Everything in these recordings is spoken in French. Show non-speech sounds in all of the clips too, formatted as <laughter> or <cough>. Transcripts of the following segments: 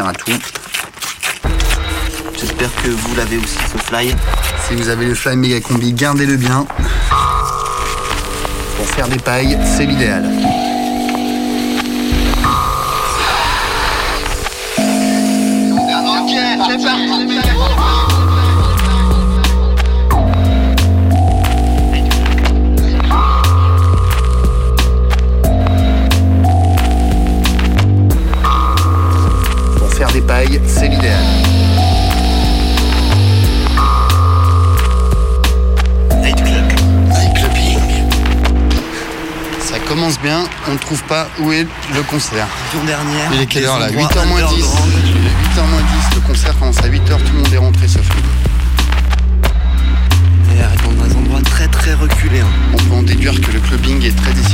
sert à tout. J'espère que vous l'avez aussi ce fly. Si vous avez le fly méga combi, gardez-le bien. Pour faire des pailles, c'est l'idéal. Pailles, c'est l'idéal. Nightclubbing. Ça commence bien, on ne trouve pas où est le concert. Jour dernière. Il est quelle heure là? Endroits 8h moins 10. underground. 8h moins 10, le concert commence à 8h, tout le monde est rentré sauf nous. Et dans des endroits très très reculés. hein. On peut en déduire que le clubbing est très discipliné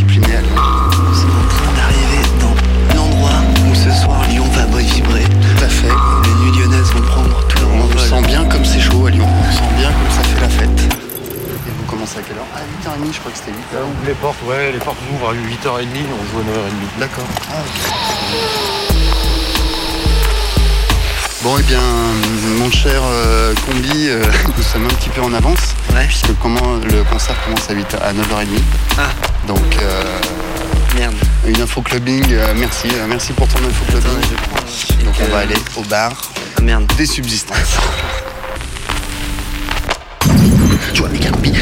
à quelle heure À 8h30, je crois que c'était 8h. Là ouvre les portes, ouais, les portes ouvrent à 8h30, on joue à 9h30. D'accord. Bon, et bien, mon cher euh, combi, euh, <laughs> nous sommes un petit peu en avance. Ouais. Puisque comment, le concert commence à, 8 à 9h30. Ah, Donc, euh, merde. une info clubbing, euh, merci. euh, merci pour ton info Attends, clubbing. je prends. Donc, on va aller au bar Ah merde. des subsistances.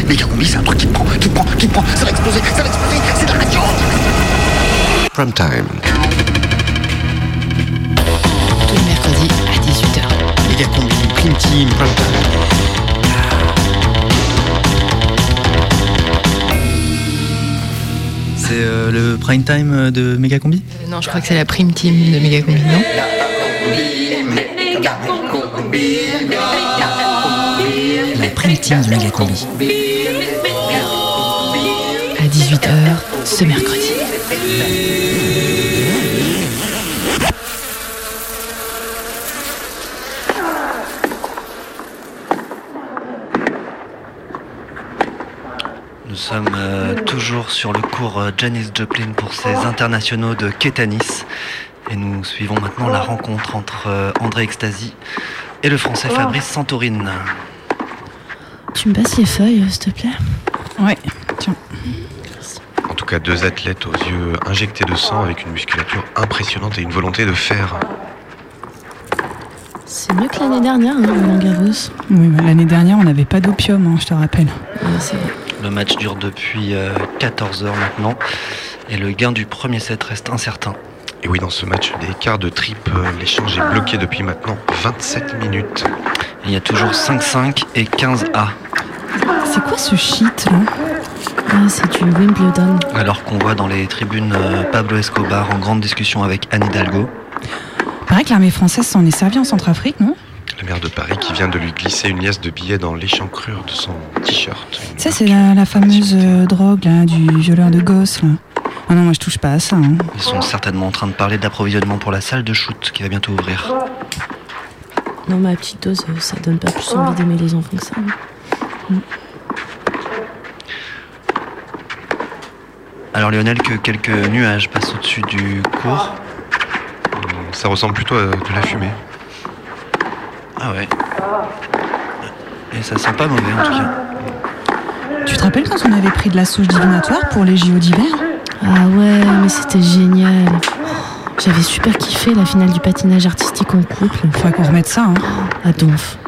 Méga combi, c'est un truc qui te prend, qui te prend, qui te prend, ça va exploser, ça va exploser, c'est de la radio. Prime time. Tous les mercredis à 18h. Méga combi, prime team, prime C'est euh, le prime time de Megacombi Euh, non, je crois que c'est la prime team de Megacombi, non? La prime team de Megacombi. À 18h ce mercredi. Nous sommes euh, toujours sur le cours euh, Janis Joplin pour ses internationaux de Kétanis. Et nous suivons maintenant la rencontre entre euh, André Extasy et le français Fabrice Santorine. Tu me passes les feuilles, s'il te plaît? Ouais, tiens. Tout cas, deux athlètes aux yeux injectés de sang avec une musculature impressionnante et une volonté de faire. C'est mieux que l'année dernière, hein, Roland Garros. Oui, bah, l'année dernière, on n'avait pas d'opium, hein, je te rappelle. Ouais, c'est vrai. Le match dure depuis 14 heures maintenant. Et le gain du premier set reste incertain. Et oui, dans ce match des quarts de tripe, euh, l'échange est bloqué depuis maintenant 27 minutes. Il y a toujours 5-5 et 15-A. C'est quoi ce shit, là? Ah, c'est du Wimbledon. Alors qu'on voit dans les tribunes euh, Pablo Escobar en grande discussion avec Anne Hidalgo. Paraît que l'armée française s'en est servie en Centrafrique, non? Le maire de Paris qui vient de lui glisser une liasse de billets dans l'échancrure de son t-shirt. Ça, c'est la, la fameuse euh, drogue, là, du violeur de gosse, là. Ah non, moi, je touche pas à ça. hein. Ils sont certainement en train de parler d'approvisionnement pour la salle de shoot qui va bientôt ouvrir. Non, ma petite dose, euh, ça donne pas plus envie d'aimer les enfants que ça. hein. Alors Lionel, que quelques nuages passent au-dessus du cours. Ça ressemble plutôt à de la fumée. Ah ouais. Et ça sent pas mauvais en tout cas. Tu te rappelles quand on avait pris de la sauge divinatoire pour les JO d'hiver? Ah ouais, mais c'était génial. J'avais super kiffé la finale du patinage artistique en couple. Faudrait qu'on remette ça, hein. À Donf.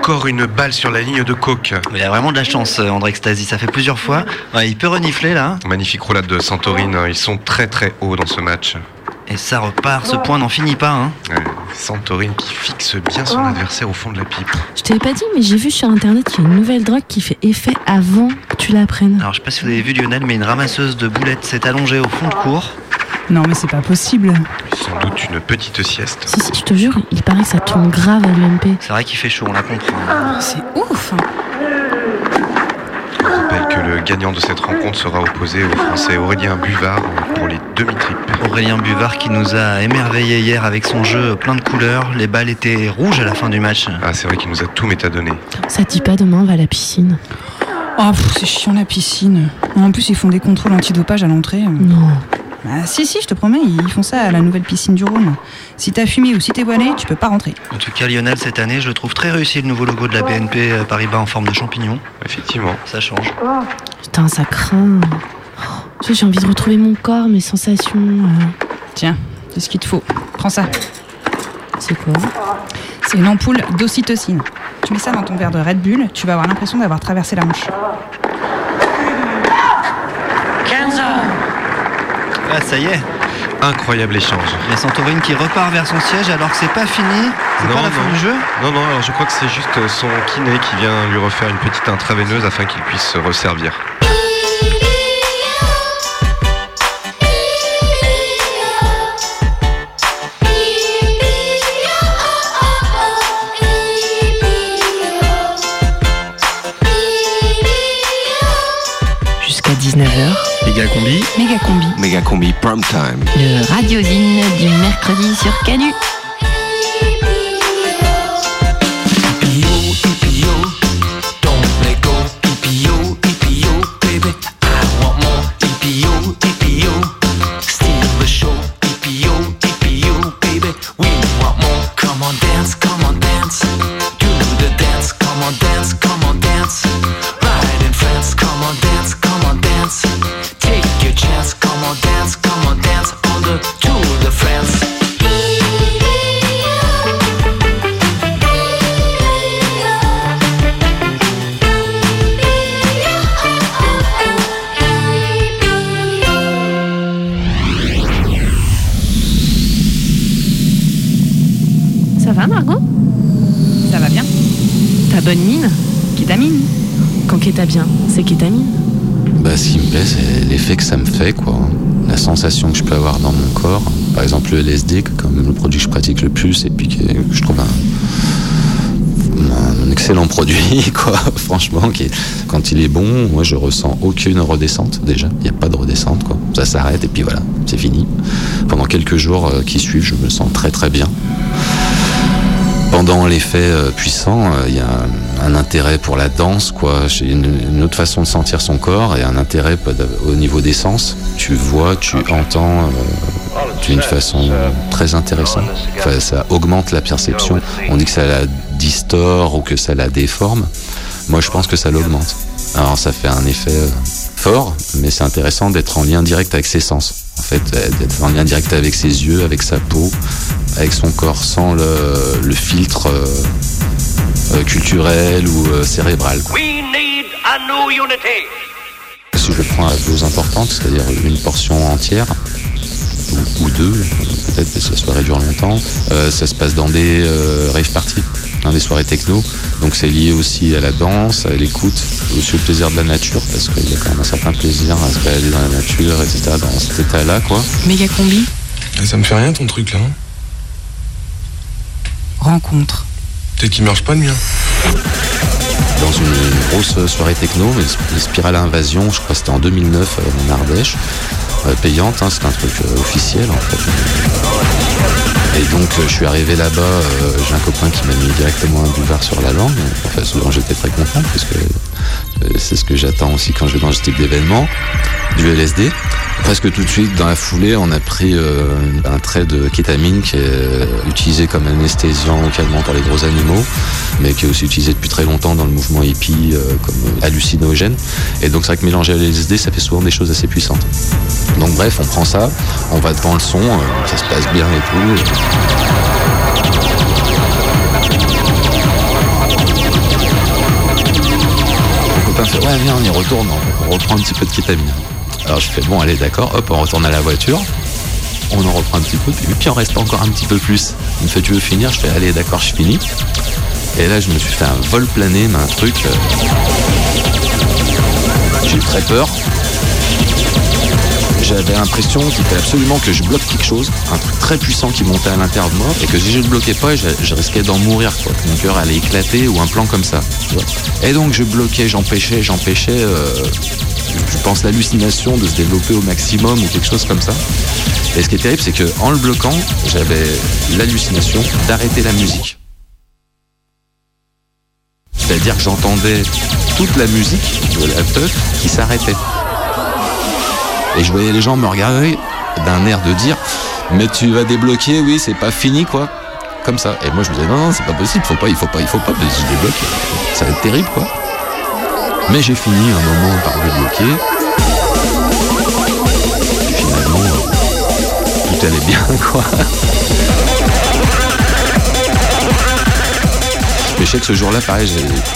Encore une balle sur la ligne de coke. Mais il a vraiment de la chance, euh, André Extasy. Ça fait plusieurs fois. Ouais, il peut renifler là. Magnifique roulade de Santorine. Ils sont très très hauts dans ce match. Et ça repart. Ce point n'en finit pas. Hein. Ouais, Santorine qui fixe bien son adversaire au fond de la pipe. Je t'avais pas dit, mais j'ai vu sur internet qu'il y a une nouvelle drogue qui fait effet avant que tu l'apprennes. Alors je sais pas si vous avez vu Lionel, mais une ramasseuse de boulettes s'est allongée au fond de cours. Non, mais c'est pas possible. Sans doute une petite sieste. Si, si, je te jure, il paraît que ça tourne grave à l'UMP. C'est vrai qu'il fait chaud, on la comprend. C'est ouf Je rappelle que le gagnant de cette rencontre sera opposé au français Aurélien Buvard pour les demi-tripes. Aurélien Buvard qui nous a émerveillé hier avec son jeu plein de couleurs. Les balles étaient rouges à la fin du match. Ah, c'est vrai qu'il nous a tout métadonné. Ça te dit pas demain, on va à la piscine Oh, c'est chiant la piscine. En plus, ils font des contrôles antidopage à l'entrée. Non. Bah, si, si, je te promets, ils font ça à la nouvelle piscine du Rhône. Si t'as fumé ou si t'es voilé, tu peux pas rentrer. En tout cas, Lionel, cette année, je le trouve très réussi le nouveau logo de la BNP euh, Paribas en forme de champignon. Effectivement. Ça change. Putain, ça craint. Oh, J'ai envie de retrouver mon corps, mes sensations. euh, Tiens, c'est ce qu'il te faut. Prends ça. C'est quoi? C'est une ampoule d'ocytocine. Tu mets ça dans ton verre de Red Bull, tu vas avoir l'impression d'avoir traversé la Manche. Ah, ça y est. Incroyable échange. Il y a Santorini qui repart vers son siège alors que c'est pas fini. C'est pas la fin du jeu. Non, non, alors je crois que c'est juste son kiné qui vient lui refaire une petite intraveineuse afin qu'il puisse se resservir. Combi. Méga combi. Méga combi prime time. le radiosine du mercredi sur Canu. Que je peux avoir dans mon corps. Par exemple, le LSD, comme le produit que je pratique le plus, et puis que je trouve un, un excellent produit, <laughs> quoi. Franchement, qui quand il est bon, moi, je ressens aucune redescente, déjà. Il n'y a pas de redescente, quoi. Ça s'arrête, et puis voilà, c'est fini. Pendant quelques jours euh, qui suivent, je me sens très, très bien. Pendant l'effet euh, puissant, euh, il y a un, intérêt pour la danse, quoi. Une, une autre façon de sentir son corps et un intérêt au niveau des sens. Tu vois, tu entends euh, d'une façon très intéressante. Enfin, ça augmente la perception. On dit que ça la distord ou que ça la déforme. Moi, je pense que ça l'augmente. Alors, ça fait un effet euh, fort, mais c'est intéressant d'être en lien direct avec ses sens. En fait, euh, d'être en lien direct avec ses yeux, avec sa peau, avec son corps, sans le, filtre euh, euh, culturel ou euh, cérébral. quoi. Si je prends à dose importante, c'est-à-dire une portion entière, ou, ou deux, peut-être que ça soit réduire longtemps, euh, ça se passe dans des euh, rave parties, dans des soirées techno. Donc c'est lié aussi à la danse, à l'écoute, aussi au plaisir de la nature, parce qu'il y a quand même un certain plaisir à se balader dans la nature, etc., dans cet état-là, quoi. Méga combi Ça me fait rien ton truc là. hein Rencontre. Peut-être qu'il marche pas le mien. dans une grosse soirée techno, les les Spirale Invasion, je crois que c'était en 2009 euh, en Ardèche, euh, payante, hein, c'est un truc euh, officiel en fait. Et donc euh, je suis arrivé là-bas, euh, j'ai un copain qui m'a mis directement un boulevard sur la langue, enfin ce dont j'étais très content parce que euh, c'est ce que j'attends aussi quand je vais dans ce type d'événement, du LSD. Presque tout de suite, dans la foulée, on a pris un trait de kétamine qui est utilisé comme anesthésiant ou calmant pour les gros animaux, mais qui est aussi utilisé depuis très longtemps dans le mouvement hippie comme hallucinogène. Et donc c'est vrai que mélanger à LSD, ça fait souvent des choses assez puissantes. Donc bref, on prend ça, on va devant le son, ça se passe bien et tout. Fait ouais viens on y retourne, on, reprend un petit peu de kétamine. Alors je fais bon allez d'accord, hop on retourne à la voiture, on en reprend un petit peu, puis, puis on reste encore un petit peu plus. Il me fait tu veux finir? Je fais allez d'accord je finis. Et là je me suis fait un vol plané, mais un truc. euh, J'ai très peur. J'avais l'impression qu'il fallait absolument que je bloque quelque chose, un truc très puissant qui montait à l'intérieur de moi, et que si je ne le bloquais pas, je, risquais d'en mourir, quoi. Mon cœur allait éclater ou un plan comme ça. tu vois. Et donc je bloquais, j'empêchais, j'empêchais, euh, je pense l'hallucination de se développer au maximum ou quelque chose comme ça. Et ce qui est terrible, c'est que en le bloquant, j'avais l'hallucination d'arrêter la musique. C'est-à-dire que j'entendais toute la musique de la teuf qui s'arrêtait. Et je voyais les gens me regarder d'un air de dire mais tu vas débloquer, oui, c'est pas fini quoi. Comme ça. Et moi je me disais non, non, c'est pas possible, faut pas, il faut pas, il faut pas, je débloque. Ça va être terrible quoi. Mais j'ai fini un moment par débloquer. Et finalement, tout allait bien <laughs> quoi. Mais je sais que ce jour-là, pareil,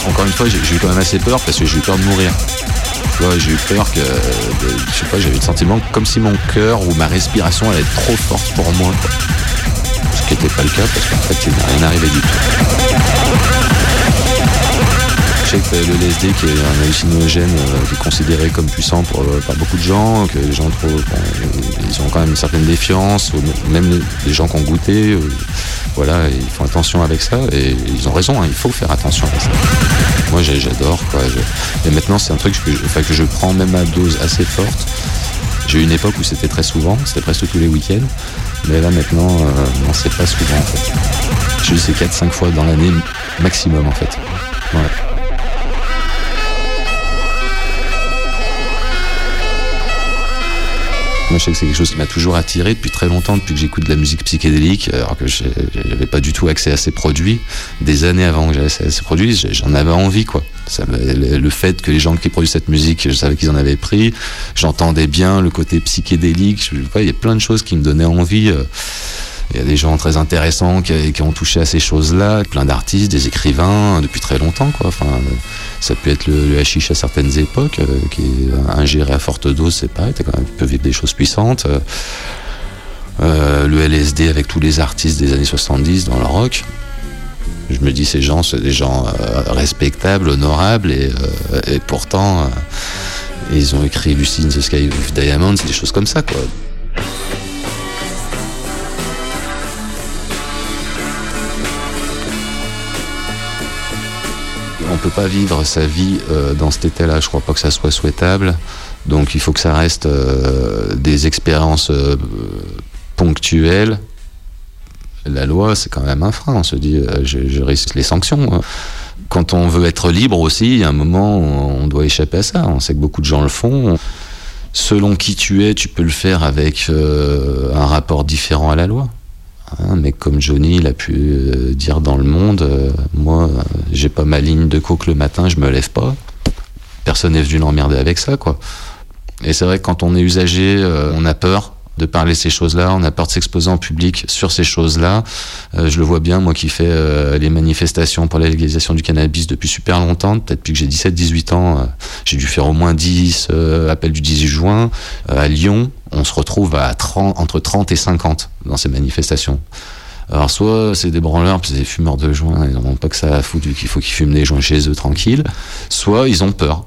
encore une fois, j'ai eu quand même assez peur parce que j'ai eu peur de mourir. J'ai eu peur que, je sais pas, j'avais le sentiment comme si mon cœur ou ma respiration allait être trop forte pour moi. Ce qui n'était pas le cas parce qu'en fait, il n'est rien arrivé du tout. Je sais que le LSD, qui est un hallucinogène euh, qui est considéré comme puissant pour, euh, par beaucoup de gens, que les gens ils ont quand même une certaine défiance, même les gens qui ont goûté, euh, voilà, ils font attention avec ça et ils ont raison, hein, il faut faire attention à ça. Moi, j'ai- j'adore, quoi. Et maintenant, c'est un truc que je, prends même à dose assez forte. J'ai eu une époque où c'était très souvent, c'était presque tous les week-ends, mais là maintenant, euh, non, c'est pas souvent en fait. Je dis c'est 4-5 fois dans l'année maximum en fait. Moi, je sais que c'est quelque chose qui m'a toujours attiré depuis très longtemps, depuis que j'écoute de la musique psychédélique, alors que j'avais pas du tout accès à ces produits. Des années avant que j'avais accès à ces produits, j'en avais envie, quoi. Le fait que les gens qui produisent cette musique, je savais qu'ils en avaient pris, j'entendais bien le côté psychédélique. Je- Il y a plein de choses qui me donnaient envie. euh, il y a des gens très intéressants qui, ont touché à ces choses-là, plein d'artistes, des écrivains depuis très longtemps. Ça peut être le, hashish à certaines époques, euh, qui est ingéré à forte dose, c'est pareil, quand tu peux vivre des choses puissantes. Euh, euh, le LSD avec tous les artistes des années 70 dans le rock. Je me dis, ces gens, c'est des gens respectables, honorables, et, pourtant, ils ont écrit Lucy in the Sky with Diamonds, des choses comme ça, quoi. On peut pas vivre sa vie euh, dans cet état-là. Je crois pas que ça soit souhaitable. Donc il faut que ça reste euh, des expériences euh, ponctuelles. La loi, c'est quand même un frein. On se dit, je, je risque les sanctions. hein. Quand on veut être libre aussi, a un moment on doit échapper à ça. On sait que beaucoup de gens le font. Selon qui tu es, tu peux le faire avec un rapport différent à la loi. Un mec comme Johnny, il a pu euh, dire dans le monde, euh, moi, euh, j'ai pas ma ligne de coke le matin, je me lève pas. Personne n'est venu l'emmerder avec ça, quoi. Et c'est vrai que quand on est usager, euh, on a peur de parler ces choses-là, on a peur de s'exposer en public sur ces choses-là. Euh, je le vois bien, moi qui fais euh, les manifestations pour la légalisation du cannabis depuis super longtemps, peut-être depuis que j'ai 17-18 ans, euh, j'ai dû faire au moins 10 euh, appels du 18 juin. Euh, à Lyon, on se retrouve à 30, entre 30 et 50 dans ces manifestations. Alors soit c'est des branleurs, puis c'est des fumeurs de joints, ils n'ont pas que ça à foutre vu qu'il faut qu'ils fument des joints chez eux tranquilles, soit ils ont peur.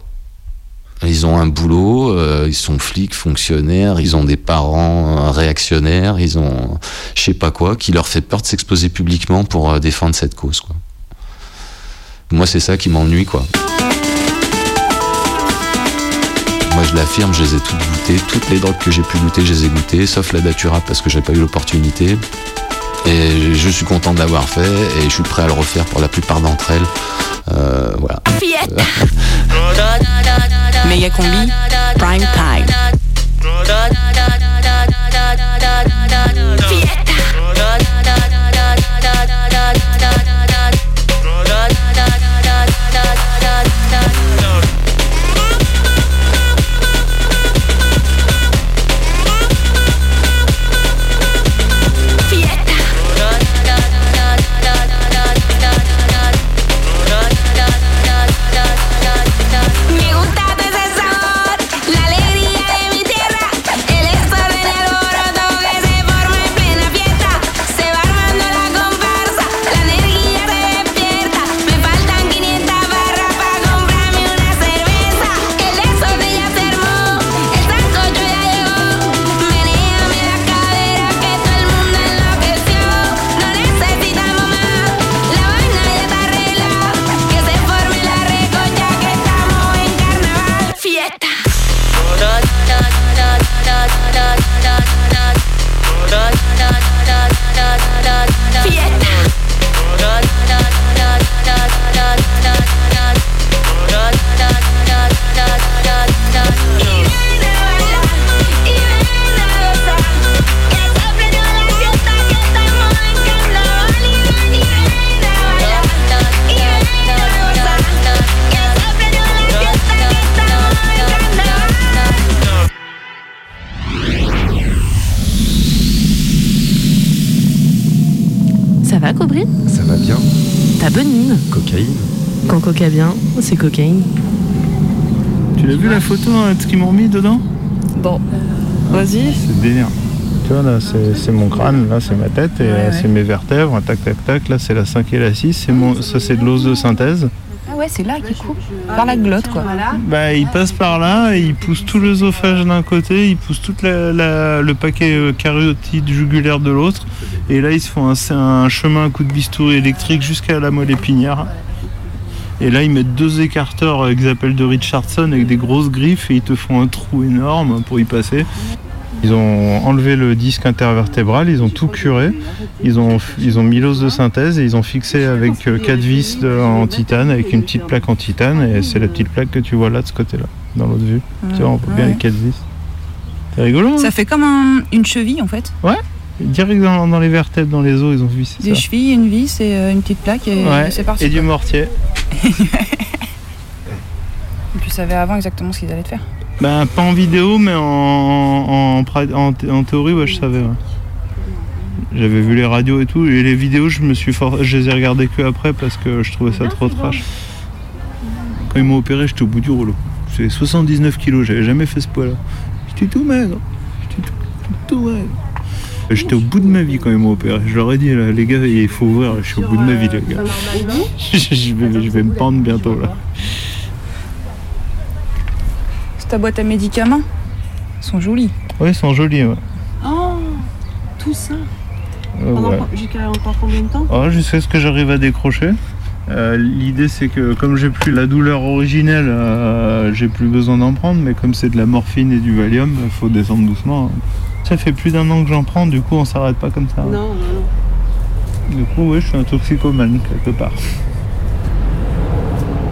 Ils ont un boulot, euh, ils sont flics, fonctionnaires, ils ont des parents euh, réactionnaires, ils ont je sais pas quoi, qui leur fait peur de s'exposer publiquement pour euh, défendre cette cause. Quoi. Moi, c'est ça qui m'ennuie, quoi. Moi, je l'affirme, je les ai toutes goûtées. Toutes les drogues que j'ai pu goûter, je les ai goûtées, sauf la datura parce que j'ai pas eu l'opportunité. Et je suis content de l'avoir fait et je suis prêt à le refaire pour la plupart d'entre elles. Euh, voilà. <laughs> Méga combi, prime time. Me Cocaïne. Quand coca bien, c'est cocaïne. Tu l'as vu la photo hein, de ce qu'ils m'ont mis dedans Bon, vas-y. C'est délire. Tu vois, là, c'est mon crâne, là, c'est ma tête, et euh, c'est mes vertèbres, tac, tac, tac. Là, c'est la 5 et la 6. C'est mon, ça, c'est de l'os de synthèse. Ah ouais, c'est là qu'il coupe. Par la glotte, quoi. Bah, il passe par là, et il pousse tout l'œsophage d'un côté, il pousse tout la- la- le paquet euh, caryotide jugulaire de l'autre. Et là, ils se font un, chemin à coup de bistouri électrique jusqu'à la moelle épinière. Et là, ils mettent deux écarteurs qu'ils appellent de Richardson avec des grosses griffes et ils te font un trou énorme pour y passer. Ils ont enlevé le disque intervertébral, ils ont tout curé, ils ont, ils ont mis l'os de synthèse et ils ont fixé avec euh, quatre vis en titane, avec une petite plaque en titane, et c'est la petite plaque que tu vois là de ce côté-là, dans l'autre vue. tu vois, on voit bien les quatre vis. C'est rigolo, hein Ça fait comme un- une cheville, en fait. Ouais, direct dans, dans les vertèbres, dans les os, ils ont vissé Des ça. chevilles, une vis et euh, une petite plaque, et Ouais, c'est parti. et du mortier. <laughs> Et Tu savais avant exactement ce qu'ils allaient te faire. Ben, pas en vidéo, mais en, en, en thé- en théorie, ouais, je savais. ouais. J'avais vu les radios et tout, et les vidéos, je me suis for- je les ai regardées que après parce que je trouvais ça trop trash. Quand ils m'ont opéré, j'étais au bout du rouleau. J'ai 79 kilos, j'avais jamais fait ce poids-là. J'étais tout maigre. J'étais tout, tout maigre. J'étais au bout de ma vie quand ils m'ont opéré. Je leur ai dit, là, les gars, il faut ouvrir, je suis au bout de ma vie, les gars. <laughs> je, vais, je vais me pendre bientôt, là. C'est ta boîte à médicaments. Ils sont jolis. Ouais, ils sont jolis, ouais. Oh, tout ça. Euh, ouais. Jusqu'à encore combien de temps Oh, jusqu'à ce que j'arrive à décrocher. Euh, L'idée c'est que comme j'ai plus la douleur originelle, euh, j'ai plus besoin d'en prendre, mais comme c'est de la morphine et du Valium, il faut descendre doucement. hein. Ça fait plus d'un an que j'en prends, du coup on s'arrête pas comme ça. Non, non, non. Du coup ouais, je suis un toxicomane quelque part.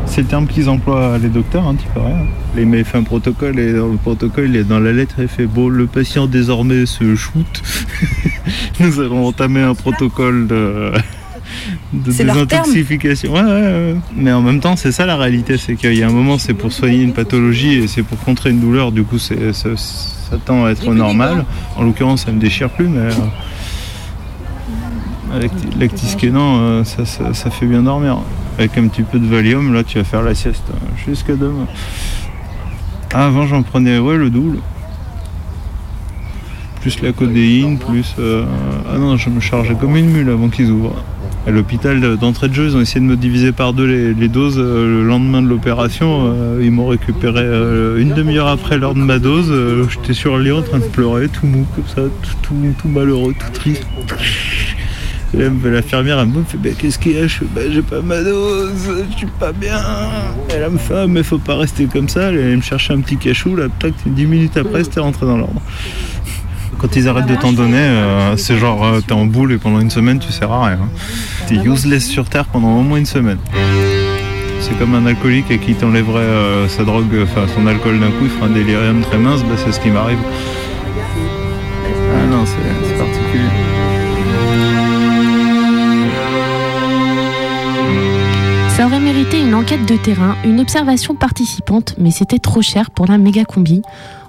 C'est le terme qu'ils emploient les docteurs, hein, tu peux rien. Les fait un protocole et dans le protocole, il est dans la lettre, il fait bon, le patient désormais se shoot. <laughs> Nous allons entamer un protocole de, de désintoxification. Ouais, ouais, ouais. Mais en même temps, c'est ça la réalité, c'est qu'il y a un moment, c'est pour soigner une pathologie et c'est pour contrer une douleur. Du coup, c'est, ça, ça tend à être normal. En l'occurrence, ça me déchire plus, mais. euh, avec l'actisquénant, euh, ça, ça, ça fait bien dormir. Avec un petit peu de Valium, là, tu vas faire la sieste euh, jusqu'à demain. Ah, avant, j'en prenais, ouais, le double. Plus la codéine, plus. euh, Ah non, je me chargeais comme une mule avant qu'ils ouvrent. À l'hôpital d'entrée de jeu, ils ont essayé de me diviser par deux les, doses. euh, le lendemain de l'opération, euh, ils m'ont récupéré euh, une demi-heure après l'heure de ma dose. J'étais sur le lit en train de pleurer, tout mou, comme ça, tout, malheureux, tout triste. L'infirmière, elle me fait bah, Qu'est-ce qu'il y a? Je fais bah, J'ai pas ma dose, je suis pas bien. Elle me fait Ah, mais faut pas rester comme ça. Elle me chercher un petit cachou, là, tac, 10 minutes après, c'était rentré dans l'ordre. Quand ils arrêtent de t'en donner, euh, c'est genre euh, t'es en boule et pendant une semaine tu sers à rien. T'es useless sur terre pendant au moins une semaine. C'est comme un alcoolique qui t'enlèverait euh, sa drogue, enfin son alcool d'un coup, il fera un délirium très mince, bah, c'est ce qui m'arrive. Ah non, c'est particulier. Ça aurait mérité une enquête de terrain, une observation participante, mais c'était trop cher pour la méga combi.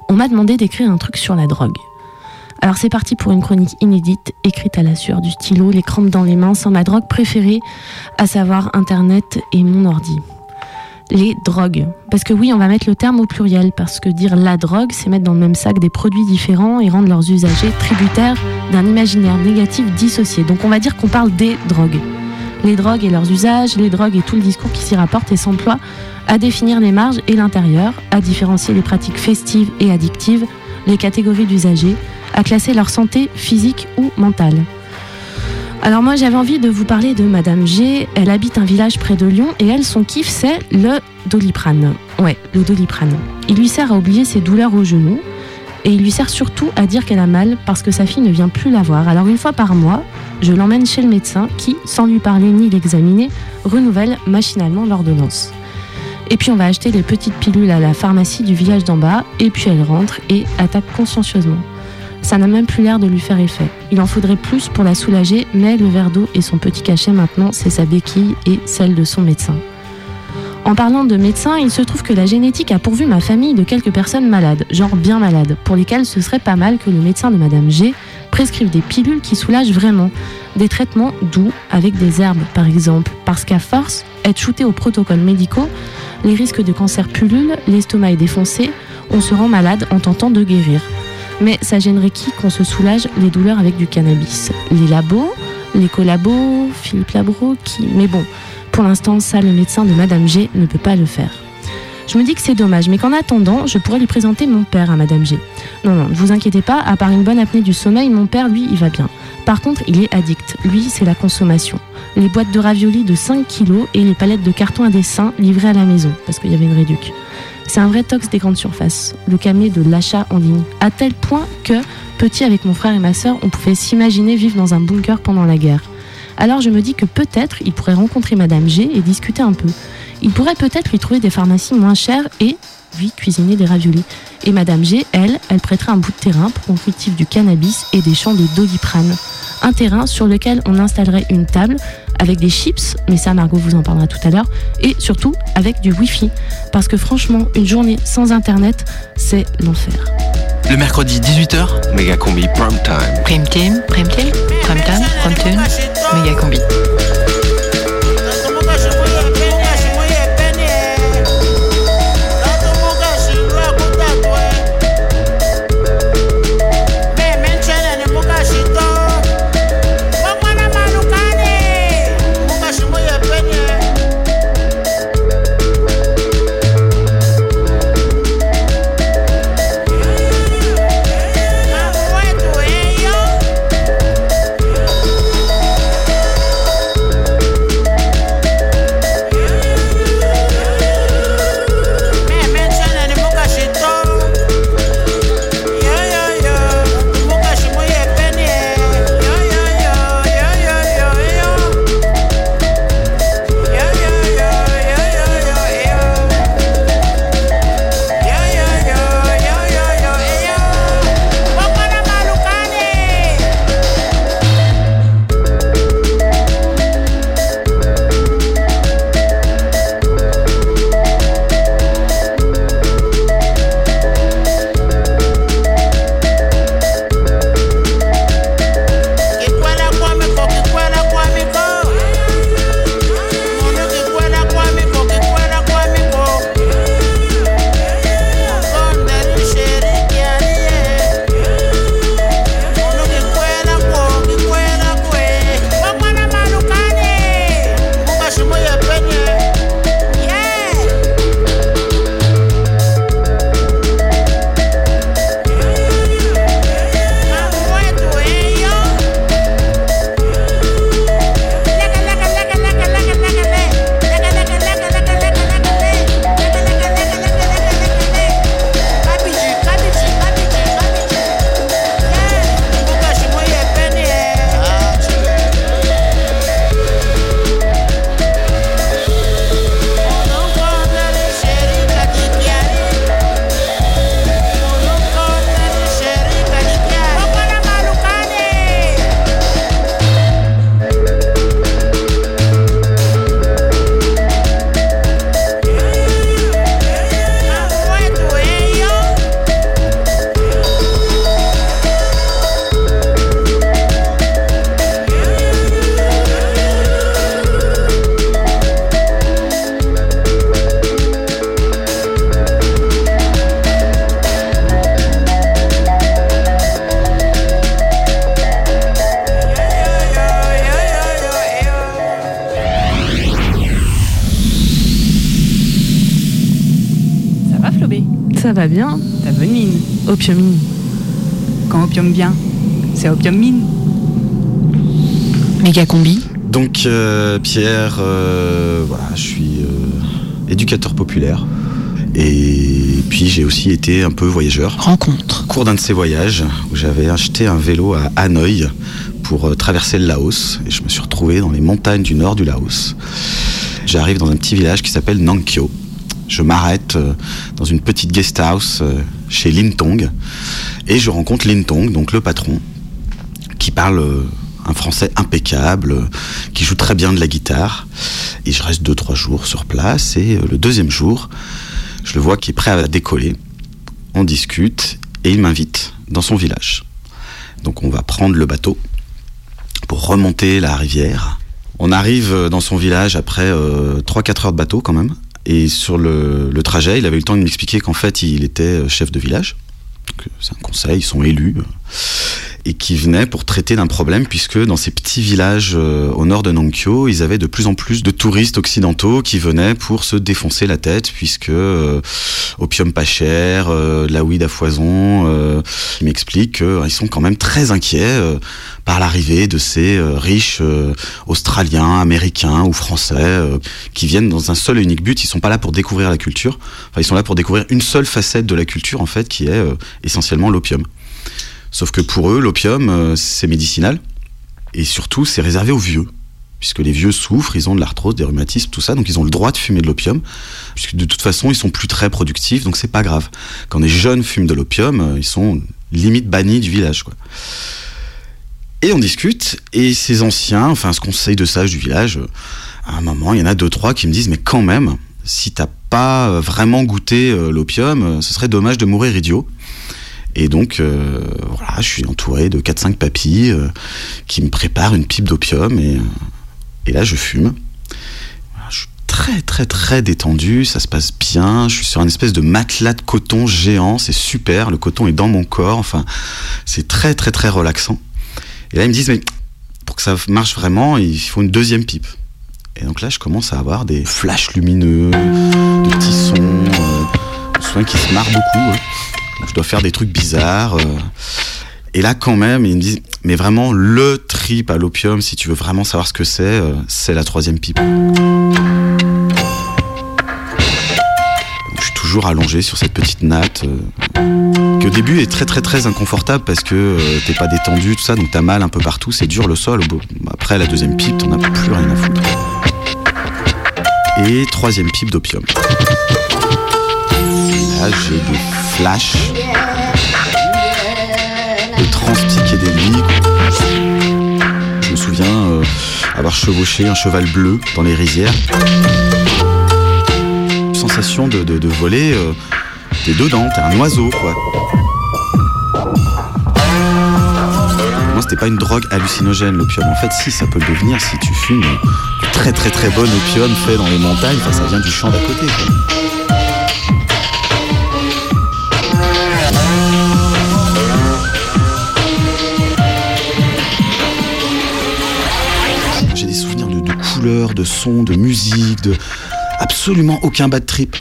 On m'a demandé d'écrire un truc sur la drogue. Alors c'est parti pour une chronique inédite, écrite à la sueur du stylo, les crampes dans les mains, sans ma drogue préférée, à savoir Internet et mon ordi. Les drogues. Parce que oui, on va mettre le terme au pluriel, parce que dire la drogue, c'est mettre dans le même sac des produits différents et rendre leurs usagers tributaires d'un imaginaire négatif dissocié. Donc on va dire qu'on parle des drogues les drogues et leurs usages, les drogues et tout le discours qui s'y rapporte et s'emploie à définir les marges et l'intérieur, à différencier les pratiques festives et addictives, les catégories d'usagers, à classer leur santé physique ou mentale. Alors moi j'avais envie de vous parler de Madame G, elle habite un village près de Lyon et elle son kiff c'est le doliprane. Ouais, le doliprane. Il lui sert à oublier ses douleurs au genou et il lui sert surtout à dire qu'elle a mal parce que sa fille ne vient plus la voir. Alors une fois par mois, je l'emmène chez le médecin qui, sans lui parler ni l'examiner, renouvelle machinalement l'ordonnance. Et puis on va acheter les petites pilules à la pharmacie du village d'en bas, et puis elle rentre et attaque consciencieusement. Ça n'a même plus l'air de lui faire effet. Il en faudrait plus pour la soulager, mais le verre d'eau et son petit cachet maintenant, c'est sa béquille et celle de son médecin. En parlant de médecin, il se trouve que la génétique a pourvu ma famille de quelques personnes malades, genre bien malades, pour lesquelles ce serait pas mal que le médecin de Madame G prescrivent des pilules qui soulagent vraiment, des traitements doux avec des herbes par exemple, parce qu'à force, être shooté aux protocoles médicaux, les risques de cancer pullulent, l'estomac est défoncé, on se rend malade en tentant de guérir. Mais ça gênerait qui qu'on se soulage les douleurs avec du cannabis? Les labos Les collabos Philippe Labro Qui Mais bon, pour l'instant, ça, le médecin de Madame G ne peut pas le faire. Je me dis que c'est dommage, mais qu'en attendant, je pourrais lui présenter mon père à Madame G. Non, non, ne vous inquiétez pas, à part une bonne apnée du sommeil, mon père, lui, il va bien. Par contre, il est addict. Lui, c'est la consommation. Les boîtes de raviolis de 5 kilos et les palettes de carton à dessin livrées à la maison, parce qu'il y avait une réduc. C'est un vrai tox des grandes surfaces, le camé de l'achat en ligne. À tel point que, petit avec mon frère et ma sœur, on pouvait s'imaginer vivre dans un bunker pendant la guerre. Alors je me dis que peut-être il pourrait rencontrer Madame G et discuter un peu. Il pourrait peut-être lui trouver des pharmacies moins chères et, lui, cuisiner des raviolis. Et Madame G, elle, elle prêterait un bout de terrain pour qu'on cultive du cannabis et des champs de doliprane. Un terrain sur lequel on installerait une table avec des chips, mais ça Margot vous en parlera tout à l'heure, et surtout avec du Wi-Fi. Parce que franchement, une journée sans Internet, c'est l'enfer. Le mercredi 18h, Méga Combi Prime Time. Prime Team, Prime Team, Prime Time, Prime Tune, Méga Combi. C'est opium mine. Méga Combi. Donc euh, Pierre, euh, voilà, je suis euh, éducateur populaire. Et puis j'ai aussi été un peu voyageur. Rencontre. Au cours d'un de ces voyages, où j'avais acheté un vélo à Hanoï pour traverser le Laos. Et je me suis retrouvé dans les montagnes du nord du Laos. J'arrive dans un petit village qui s'appelle Nangkyo. Je m'arrête dans une petite guest house chez Lin Tong. Et je rencontre Lin Tong, donc le patron, qui parle euh, un français impeccable, euh, qui joue très bien de la guitare. Et je reste deux, trois jours sur place. Et euh, le deuxième jour, je le vois qui est prêt à décoller. On discute et il m'invite dans son village. Donc on va prendre le bateau pour remonter la rivière. On arrive dans son village après 3-4 heures de bateau quand même. Et sur le, le trajet, il avait eu le temps de m'expliquer qu'en fait, il était chef de village. C'est un conseil, ils sont élus. Et qui venait pour traiter d'un problème, puisque dans ces petits villages euh, au nord de Nankyo, ils avaient de plus en plus de touristes occidentaux qui venaient pour se défoncer la tête, puisque euh, opium pas cher, euh, la weed à foison. Euh, il m'explique qu'ils sont quand même très inquiets par l'arrivée de ces riches australiens, américains ou français qui viennent dans un seul et unique but. Ils sont pas là pour découvrir la culture. Enfin, ils sont là pour découvrir une seule facette de la culture en fait, qui est essentiellement l'opium. Sauf que pour eux, l'opium, euh, c'est médicinal et surtout, c'est réservé aux vieux. Puisque les vieux souffrent, ils ont de l'arthrose, des rhumatismes, tout ça, donc ils ont le droit de fumer de l'opium, puisque de toute façon, ils sont plus très productifs, donc c'est pas grave. Quand les jeunes fument de l'opium, euh, ils sont limite bannis du village, quoi. Et on discute, et ces anciens, enfin ce conseil de sages du village, euh, à un moment, il y en a deux, trois qui me disent, mais quand même, si t'as pas vraiment goûté l'opium, ce serait dommage de mourir idiot. Et donc, euh, voilà, je suis entouré de 4-5 papis euh, qui me préparent une pipe d'opium, et, euh, et là, je fume. Je suis très, très, très détendu, ça se passe bien, je suis sur une espèce de matelas de coton géant, c'est super, le coton est dans mon corps, enfin, c'est très, très, très relaxant. Et là, ils me disent, mais pour que ça marche vraiment, il faut une deuxième pipe. Et donc là, je commence à avoir des flashs lumineux, de petits sons, euh, souviens qu'ils se marrent beaucoup. Je dois faire des trucs bizarres. euh. Et là, quand même, ils me disent, mais vraiment, le trip à l'opium, si tu veux vraiment savoir ce que c'est, euh, c'est la troisième pipe. Je suis toujours allongé sur cette petite natte. euh, qui au début est très très très inconfortable parce que t'es pas détendu, tout ça, donc t'as mal un peu partout, c'est dur le sol. Après la deuxième pipe, t'en as plus rien à foutre. Et troisième pipe d'opium. J'ai des flashs de trans psychédéliques. Je me souviens euh, avoir chevauché un cheval bleu dans les rizières. Sensation de, voler. euh, T'es dedans, t'es un oiseau, quoi. Moi, c'était pas une drogue hallucinogène, l'opium. En fait, si, ça peut le devenir si tu fumes euh, du très très très bon opium fait dans les montagnes. Enfin, ça vient du champ d'à côté. De sons, de musique, de absolument aucun bad trip.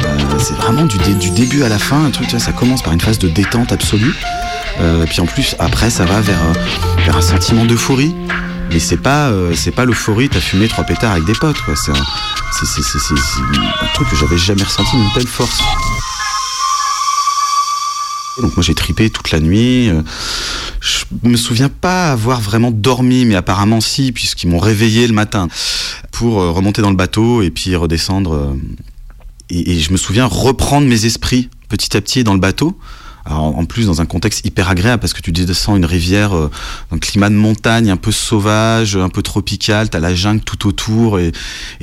Euh, c'est vraiment du, dé- du début à la fin, un truc, ça commence par une phase de détente absolue. Euh, puis en plus, après, ça va vers, euh, un sentiment d'euphorie. Mais c'est pas, pas l'euphorie, t'as fumé trois pétards avec des potes. C'est un, un truc que j'avais jamais ressenti d'une telle force. Donc moi j'ai tripé toute la nuit. euh, Je me souviens pas avoir vraiment dormi, mais apparemment si, puisqu'ils m'ont réveillé le matin pour euh, remonter dans le bateau et puis redescendre. euh, Et, et je me souviens reprendre mes esprits petit à petit dans le bateau. En plus dans un contexte hyper agréable parce que tu descends une rivière, euh, un climat de montagne un peu sauvage, un peu tropical, t'as la jungle tout autour et,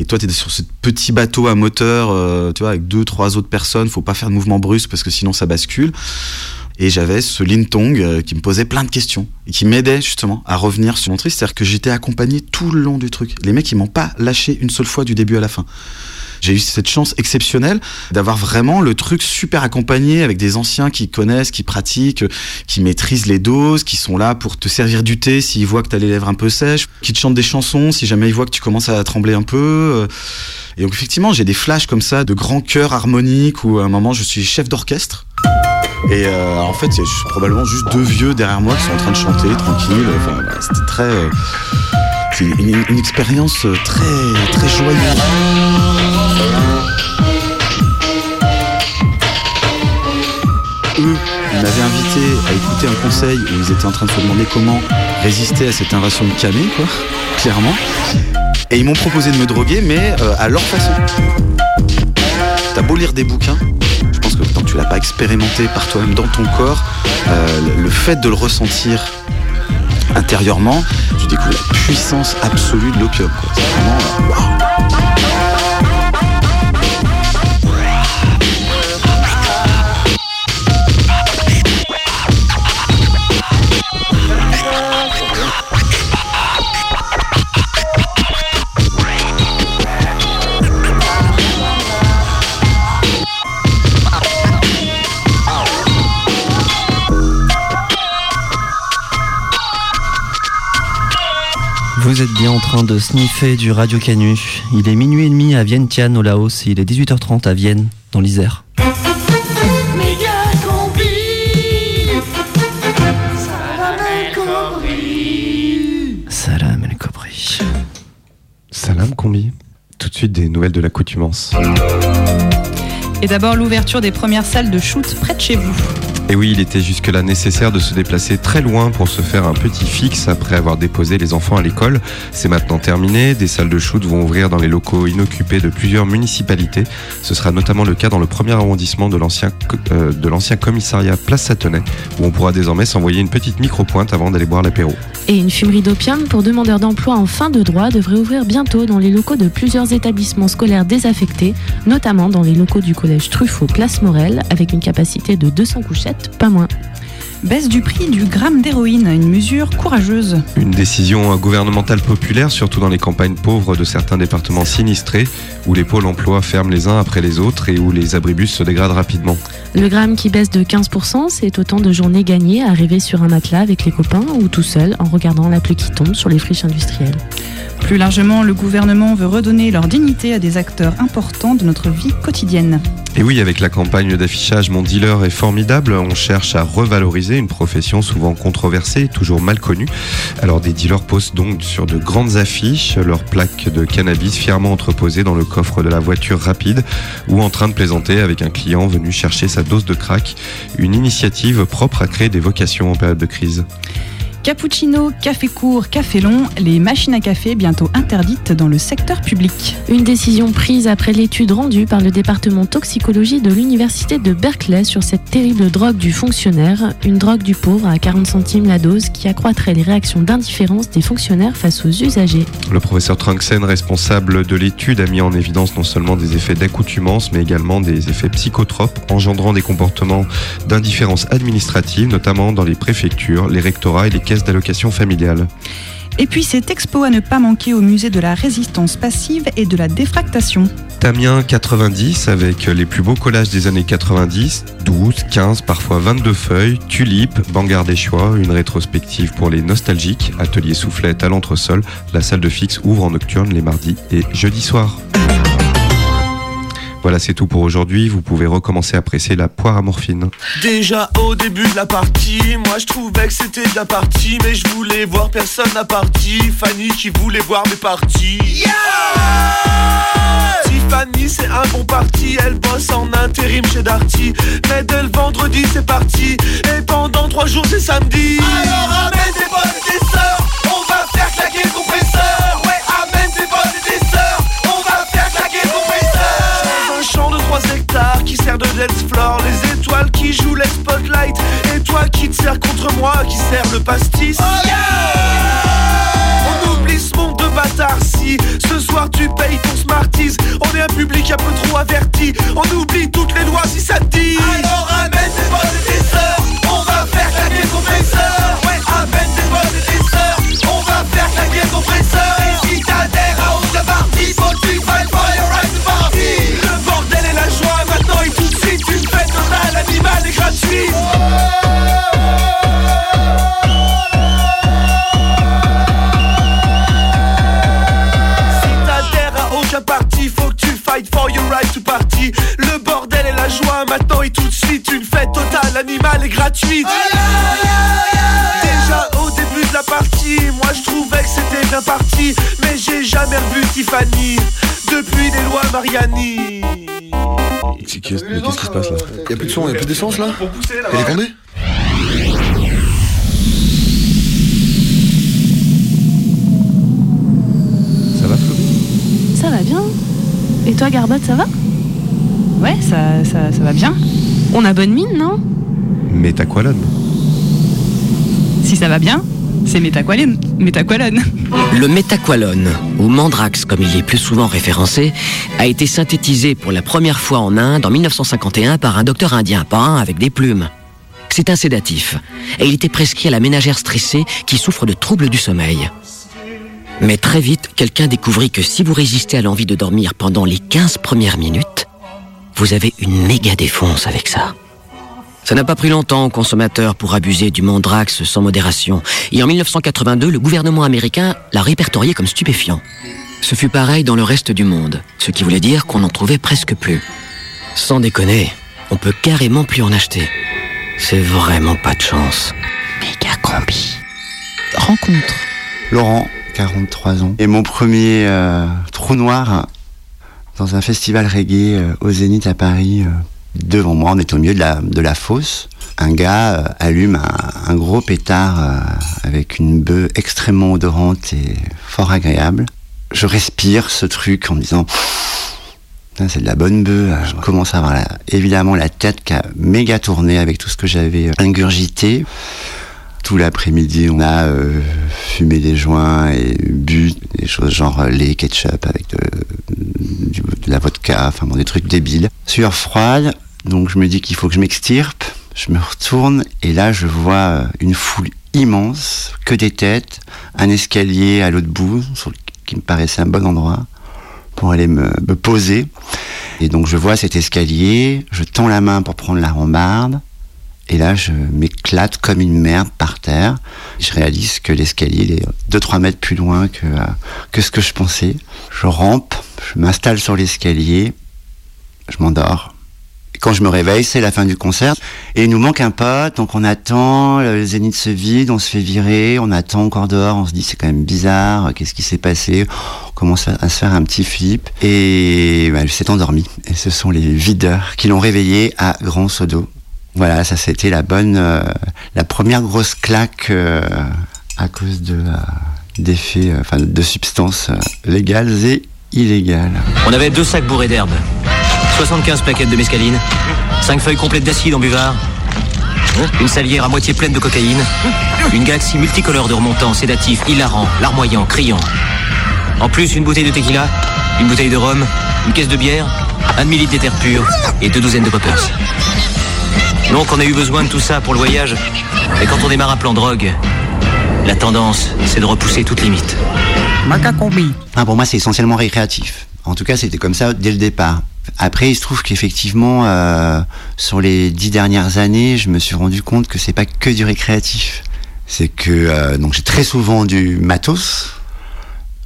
toi t'es sur ce petit bateau à moteur, euh, tu vois, avec deux trois autres personnes, faut pas faire de mouvement brusque parce que sinon ça bascule. Et j'avais ce Lintong euh, qui me posait plein de questions et qui m'aidait justement à revenir sur mon triste. C'est-à-dire que j'étais accompagné tout le long du truc. Les mecs, ils m'ont pas lâché une seule fois du début à la fin. J'ai eu cette chance exceptionnelle d'avoir vraiment le truc super accompagné avec des anciens qui connaissent, qui pratiquent, qui maîtrisent les doses, qui sont là pour te servir du thé s'ils voient que t'as les lèvres un peu sèches, qui te chantent des chansons si jamais ils voient que tu commences à trembler un peu. euh. Et donc effectivement, j'ai des flashs comme ça de grands chœurs harmoniques où à un moment je suis chef d'orchestre. Et euh, en fait, il y a probablement juste deux vieux derrière moi qui sont en train de chanter tranquille. Enfin, c'était très. euh, c'est une, une expérience très, très joyeuse. Eux, ils m'avaient invité à écouter un conseil où ils étaient en train de se demander comment résister à cette invasion de camé, quoi, <laughs> clairement. Et ils m'ont proposé de me droguer, mais euh, à leur façon. T'as beau lire des bouquins, je pense que tant que tu l'as pas expérimenté par toi-même dans ton corps, euh, le- fait de le ressentir intérieurement, tu découvres la puissance absolue de l'opium. Vous êtes bien en train de sniffer du Radio Canu. Il est minuit et demi à Vientiane au Laos et il est 18h30 à Vienne dans l'Isère. Salam El Kobri. Salam combi. Tout de suite des nouvelles de l'accoutumance. Et d'abord l'ouverture des premières salles de shoot près de chez vous. Et oui, il était jusque-là nécessaire de se déplacer très loin pour se faire un petit fixe après avoir déposé les enfants à l'école. C'est maintenant terminé. Des salles de shoot vont ouvrir dans les locaux inoccupés de plusieurs municipalités. Ce sera notamment le cas dans le premier arrondissement de l'ancien euh, commissariat Place Satonnet, où on pourra désormais s'envoyer une petite micro-pointe avant d'aller boire l'apéro. Et une fumerie d'opium pour demandeurs d'emploi en fin de droit devrait ouvrir bientôt dans les locaux de plusieurs établissements scolaires désaffectés, notamment dans les locaux du collège Truffaut Place Morel, avec une capacité de 200 couchettes, pas moins. Baisse du prix du gramme d'héroïne, une mesure courageuse. Une décision gouvernementale populaire, surtout dans les campagnes pauvres de certains départements sinistrés, où les pôles emploi ferment les uns après les autres et où les abribus se dégradent rapidement. Le gramme qui baisse de 15%, c'est autant de journées gagnées à rêver sur un matelas avec les copains ou tout seul en regardant la pluie qui tombe sur les friches industrielles. Plus largement, le gouvernement veut redonner leur dignité à des acteurs importants de notre vie quotidienne. Et oui, avec la campagne d'affichage Mon dealer est formidable, on cherche à revaloriser une profession souvent controversée et toujours mal connue. Alors des dealers posent donc sur de grandes affiches leurs plaques de cannabis fièrement entreposées dans le coffre de la voiture rapide ou en train de plaisanter avec un client venu chercher sa dose de crack. Une initiative propre à créer des vocations en période de crise. Cappuccino, café court, café long, les machines à café bientôt interdites dans le secteur public. Une décision prise après l'étude rendue par le département toxicologie de l'université de Berkeley sur cette terrible drogue du fonctionnaire, une drogue du pauvre à 40 centimes la dose qui accroîtrait les réactions d'indifférence des fonctionnaires face aux usagers. Le professeur Trunksen, responsable de l'étude, a mis en évidence non seulement des effets d'accoutumance, mais également des effets psychotropes, engendrant des comportements d'indifférence administrative, notamment dans les préfectures, les rectorats et les caisses d'allocation familiale. Et puis cette expo à ne pas manquer au musée de la résistance passive et de la défractation. Tamien 90 avec les plus beaux collages des années 90, 12, 15, parfois 22 feuilles, tulipes, Bangar des choix, une rétrospective pour les nostalgiques, atelier soufflette à l'entresol, la salle de fixe ouvre en nocturne les mardis et jeudis soirs. Voilà, c'est tout pour aujourd'hui. Vous pouvez recommencer à presser la poire à morphine. Déjà au début de la partie, moi je trouvais que c'était de la partie, mais je voulais voir personne à partie. Fanny qui voulait voir mes parties. Tiffany c'est un bon parti, elle bosse en intérim chez Darty. Mais dès le vendredi c'est parti, et pendant trois jours c'est samedi. Alors amène tes potes et tes sœurs, on va faire claquer le compresseur. 3 hectares qui sert de dance floor, les étoiles qui jouent les spotlights, et toi qui te sers contre moi, qui sert le pastis. On oublie ce monde de bâtards si ce soir tu payes ton Smarties. On est un public un peu trop averti. On oublie toutes les lois si ça te dit. Alors amène tes potes et tes sœurs. On va faire claquer le compresseur. Ouais, amène tes potes et tes sœurs. On va faire claquer compresseur. Et si t'adhères à autre partie, faut que tu fasses for your right to party. Animale et gratuite. Si t'adhères à aucun parti, faut que tu fight for your right to party. Le bordel et la joie, maintenant et tout de suite, une fête totale, animale et gratuite. Déjà au début de la partie, moi je trouvais que c'était bien parti, mais j'ai jamais revu Tiffany depuis les lois Mariani. Qu'est-ce qui se passe là Y'a plus de son, y'a plus d'essence là Elle est Ça va Flo? Ça va bien. Et toi Garbotte, ça va? Ouais, ça, ça, ça va bien. On a bonne mine, non? Métaqualone. Si ça va bien, c'est métaqualone. Métaqualone. Le métaqualone, ou mandrax comme il est plus souvent référencé, a été synthétisé pour la première fois en Inde en 1951 par un docteur indien, pas un avec des plumes. C'est un sédatif, et il était prescrit à la ménagère stressée qui souffre de troubles du sommeil. Mais très vite, quelqu'un découvrit que si vous résistez à l'envie de dormir pendant les 15 premières minutes, vous avez une méga défonce avec ça. Ça n'a pas pris longtemps aux consommateurs pour abuser du Mondrax sans modération. Et en 1982, le gouvernement américain l'a répertorié comme stupéfiant. Ce fut pareil dans le reste du monde, ce qui voulait dire qu'on n'en trouvait presque plus. Sans déconner, on peut carrément plus en acheter. C'est vraiment pas de chance. Méga combi. Rencontre. Laurent, 43 ans. Et mon premier euh, trou noir dans un festival reggae euh, au Zénith à Paris. euh, devant moi, on est au milieu de la, fosse. Un gars euh, allume un, gros pétard euh, avec une bœuf extrêmement odorante et fort agréable. Je respire ce truc en me disant c'est de la bonne bœuf. Je commence à avoir évidemment la tête qui a méga tourné avec tout ce que j'avais euh, ingurgité. Tout l'après-midi, on a euh, fumé des joints et bu des choses genre euh, lait, ketchup avec de, du- de la vodka, enfin bon, des trucs débiles. Sueur froide, donc je me dis qu'il faut que je m'extirpe. Je me retourne et là je vois euh, une foule immense, que des têtes, un escalier à l'autre bout, qui me paraissait un bon endroit pour aller me, me poser. Et donc je vois cet escalier, je tends la main pour prendre la rambarde, et là je m'éclate comme une merde par terre. Je réalise que l'escalier est 2-3 mètres plus loin que, euh, que ce que je pensais. Je rampe, je m'installe sur l'escalier, je m'endors. Quand je me réveille, c'est la fin du concert. Et il nous manque un pote, donc on attend, le zénith se vide, on se fait virer, on attend encore dehors, on se dit c'est quand même bizarre, qu'est-ce qui s'est passé? On commence à se faire un petit flip. Et bah, elle s'est endormie. Et ce sont les videurs qui l'ont réveillée à Grand Sodo. Voilà, ça c'était la bonne, euh, la première grosse claque euh, à cause de euh, d'effets, enfin de substances légales et illégales. On avait deux sacs bourrés d'herbe, 75 plaquettes de mescaline, 5 feuilles complètes d'acide en buvard, une salière à moitié pleine de cocaïne, une galaxie multicolore de remontants, sédatifs, hilarants, larmoyants, criants. En plus, une bouteille de tequila, une bouteille de rhum, une caisse de bière, un demi-litre d'éther pur et deux douzaines de poppers. Donc on a eu besoin de tout ça pour le voyage. Et quand on démarre un plan drogue, la tendance, c'est de repousser toute limite. Ah, pour moi, c'est essentiellement récréatif. En tout cas, c'était comme ça dès le départ. Après, il se trouve qu'effectivement, euh, sur les dix dernières années, je me suis rendu compte que c'est pas que du récréatif. C'est que euh, donc j'ai très souvent du matos.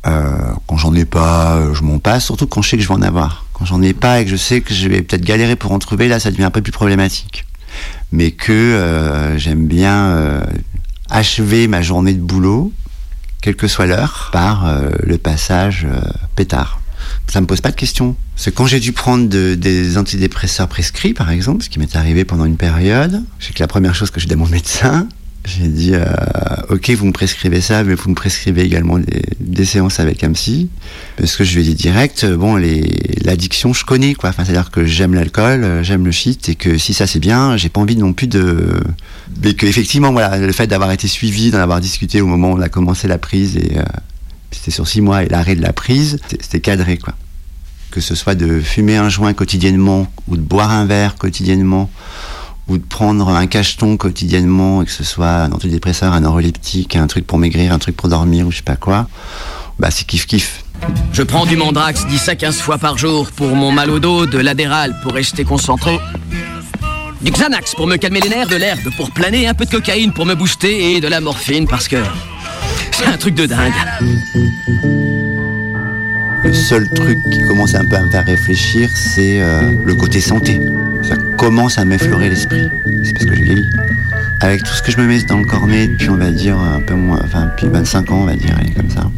Euh, quand j'en ai pas, je m'en passe. Surtout quand je sais que je vais en avoir. Quand j'en ai pas et que je sais que je vais peut-être galérer pour en trouver, là, ça devient un peu plus problématique. Mais que euh, j'aime bien euh, achever ma journée de boulot, quelle que soit l'heure, par euh, le passage euh, pétard. Ça me pose pas de questions. C'est quand j'ai dû prendre de- des antidépresseurs prescrits, par exemple, ce qui m'est arrivé pendant une période. Sais que la première chose que j'ai dit à mon médecin, j'ai dit euh, Ok, vous me prescrivez ça, mais vous me prescrivez également des, séances avec un psy. Parce que je lui ai dit direct euh, Bon, l'addiction, je connais, quoi. Enfin, c'est-à-dire que j'aime l'alcool, euh, j'aime le shit, et que si ça c'est bien, j'ai pas envie non plus de. Mais que, effectivement, voilà, le fait d'avoir été suivi, d'en avoir discuté au moment où on a commencé la prise, et euh, c'était sur six mois, et l'arrêt de la prise, c'était cadré, quoi que ce soit de fumer un joint quotidiennement ou de boire un verre quotidiennement ou de prendre un cacheton quotidiennement et que ce soit un antidépresseur, un neuroleptique, un truc pour maigrir, un truc pour dormir ou je sais pas quoi, bah c'est kiff kiff. Je prends du Mandrax 10 à 15 fois par jour pour mon mal au dos, de l'adéral pour rester concentré. Du Xanax pour me calmer les nerfs, de l'herbe pour planer, un peu de cocaïne pour me booster et de la morphine parce que c'est un truc de dingue. Le seul truc qui commence un peu à me faire réfléchir, c'est euh, le côté santé. Ça commence à m'effleurer l'esprit. C'est parce que je vieillis. Avec tout ce que je me mets dans le cornet depuis, on va dire, un peu moins, enfin, depuis 25 ans, on va dire, comme ça.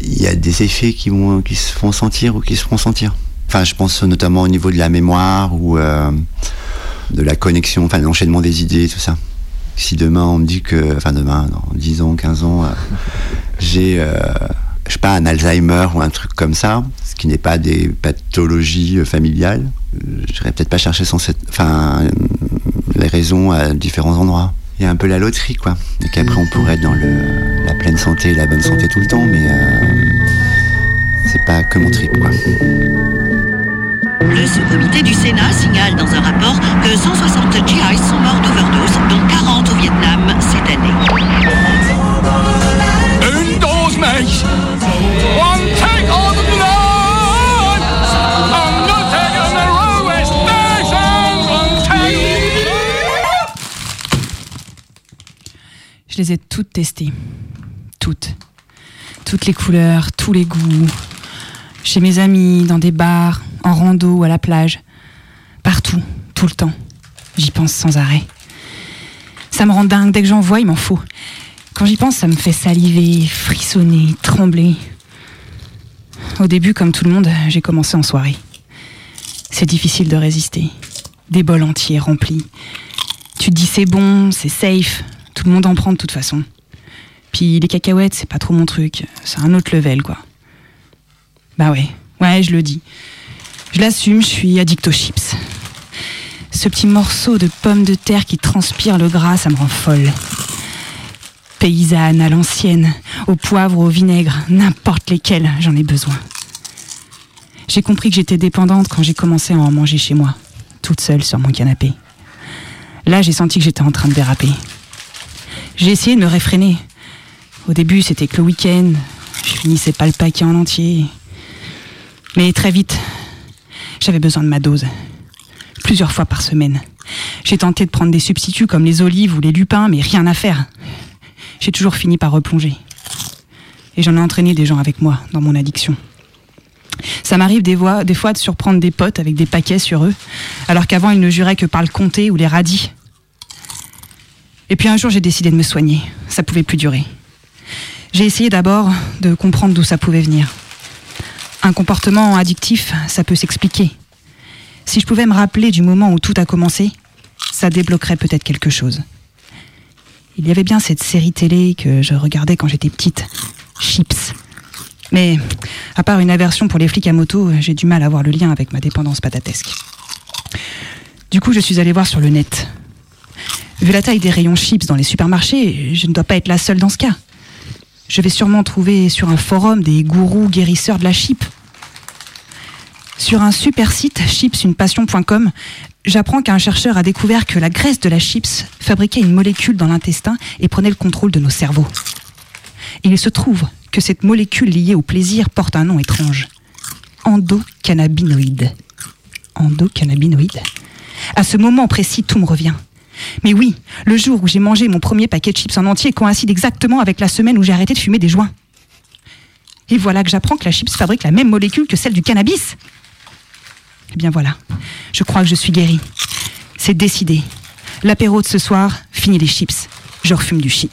Il y a des effets qui, vont, qui se font sentir ou qui se feront sentir. Enfin, je pense notamment au niveau de la mémoire ou euh, de la connexion, enfin, l'enchaînement des idées, tout ça. Si demain on me dit que, enfin demain, dans 10 ans, 15 ans, euh, j'ai, euh, je sais pas, un Alzheimer ou un truc comme ça, ce qui n'est pas des pathologies euh, familiales, euh, j'irai peut-être pas chercher sans euh, les raisons à différents endroits. Il y a un peu la loterie, quoi. Et qu'après on pourrait être dans la pleine santé et la bonne santé tout le temps, mais euh, c'est pas que mon trip, quoi. Le sous-comité du Sénat signale dans un rapport que 160 GIs sont morts d'overdose, dont 40 au Vietnam cette année. Je les ai toutes testées. Toutes. Toutes les couleurs, tous les goûts. Chez mes amis, dans des bars, en rando à la plage. Partout, tout le temps. J'y pense sans arrêt. Ça me rend dingue. Dès que j'en vois, il m'en faut. Quand j'y pense, ça me fait saliver, frissonner, trembler. Au début, comme tout le monde, j'ai commencé en soirée. C'est difficile de résister. Des bols entiers remplis. Tu te dis c'est bon, c'est safe, tout le monde en prend de toute façon. Puis les cacahuètes, c'est pas trop mon truc, c'est un autre level quoi. Bah ouais, ouais, je le dis. Je l'assume, je suis addict aux chips. Ce petit morceau de pomme de terre qui transpire le gras, ça me rend folle. Paysanne à l'ancienne, au poivre, au vinaigre, n'importe lesquels, j'en ai besoin. J'ai compris que j'étais dépendante quand j'ai commencé à en manger chez moi, toute seule sur mon canapé. Là, j'ai senti que j'étais en train de déraper. J'ai essayé de me réfréner. Au début, c'était que le week-end. Je finissais pas le paquet en entier. Mais très vite, j'avais besoin de ma dose. Plusieurs fois par semaine. J'ai tenté de prendre des substituts comme les olives ou les lupins, mais rien à faire. J'ai toujours fini par replonger. Et j'en ai entraîné des gens avec moi dans mon addiction. Ça m'arrive des, fois- de surprendre des potes avec des paquets sur eux, alors qu'avant ils ne juraient que par le comté ou les radis. Et puis un jour j'ai décidé de me soigner. Ça pouvait plus durer. J'ai essayé d'abord de comprendre d'où ça pouvait venir. Un comportement addictif, ça peut s'expliquer. Si je pouvais me rappeler du moment où tout a commencé, ça débloquerait peut-être quelque chose. Il y avait bien cette série télé que je regardais quand j'étais petite, Chips. Mais à part une aversion pour les flics à moto, j'ai du mal à voir le lien avec ma dépendance patatesque. Du coup, je suis allée voir sur le net. Vu la taille des rayons chips dans les supermarchés, je ne dois pas être la seule dans ce cas. Je vais sûrement trouver sur un forum des gourous guérisseurs de la chip. Sur un super site, chipsunepassion.com, j'apprends qu'un chercheur a découvert que la graisse de la chips fabriquait une molécule dans l'intestin et prenait le contrôle de nos cerveaux. Et il se trouve que cette molécule liée au plaisir porte un nom étrange. Endocannabinoïde. Endocannabinoïde. À ce moment précis, tout me revient. Mais oui, le jour où j'ai mangé mon premier paquet de chips en entier coïncide exactement avec la semaine où j'ai arrêté de fumer des joints. Et voilà que j'apprends que la chips fabrique la même molécule que celle du cannabis. Eh bien voilà, je crois que je suis guérie. C'est décidé. L'apéro de ce soir, fini les chips. Je refume du shit.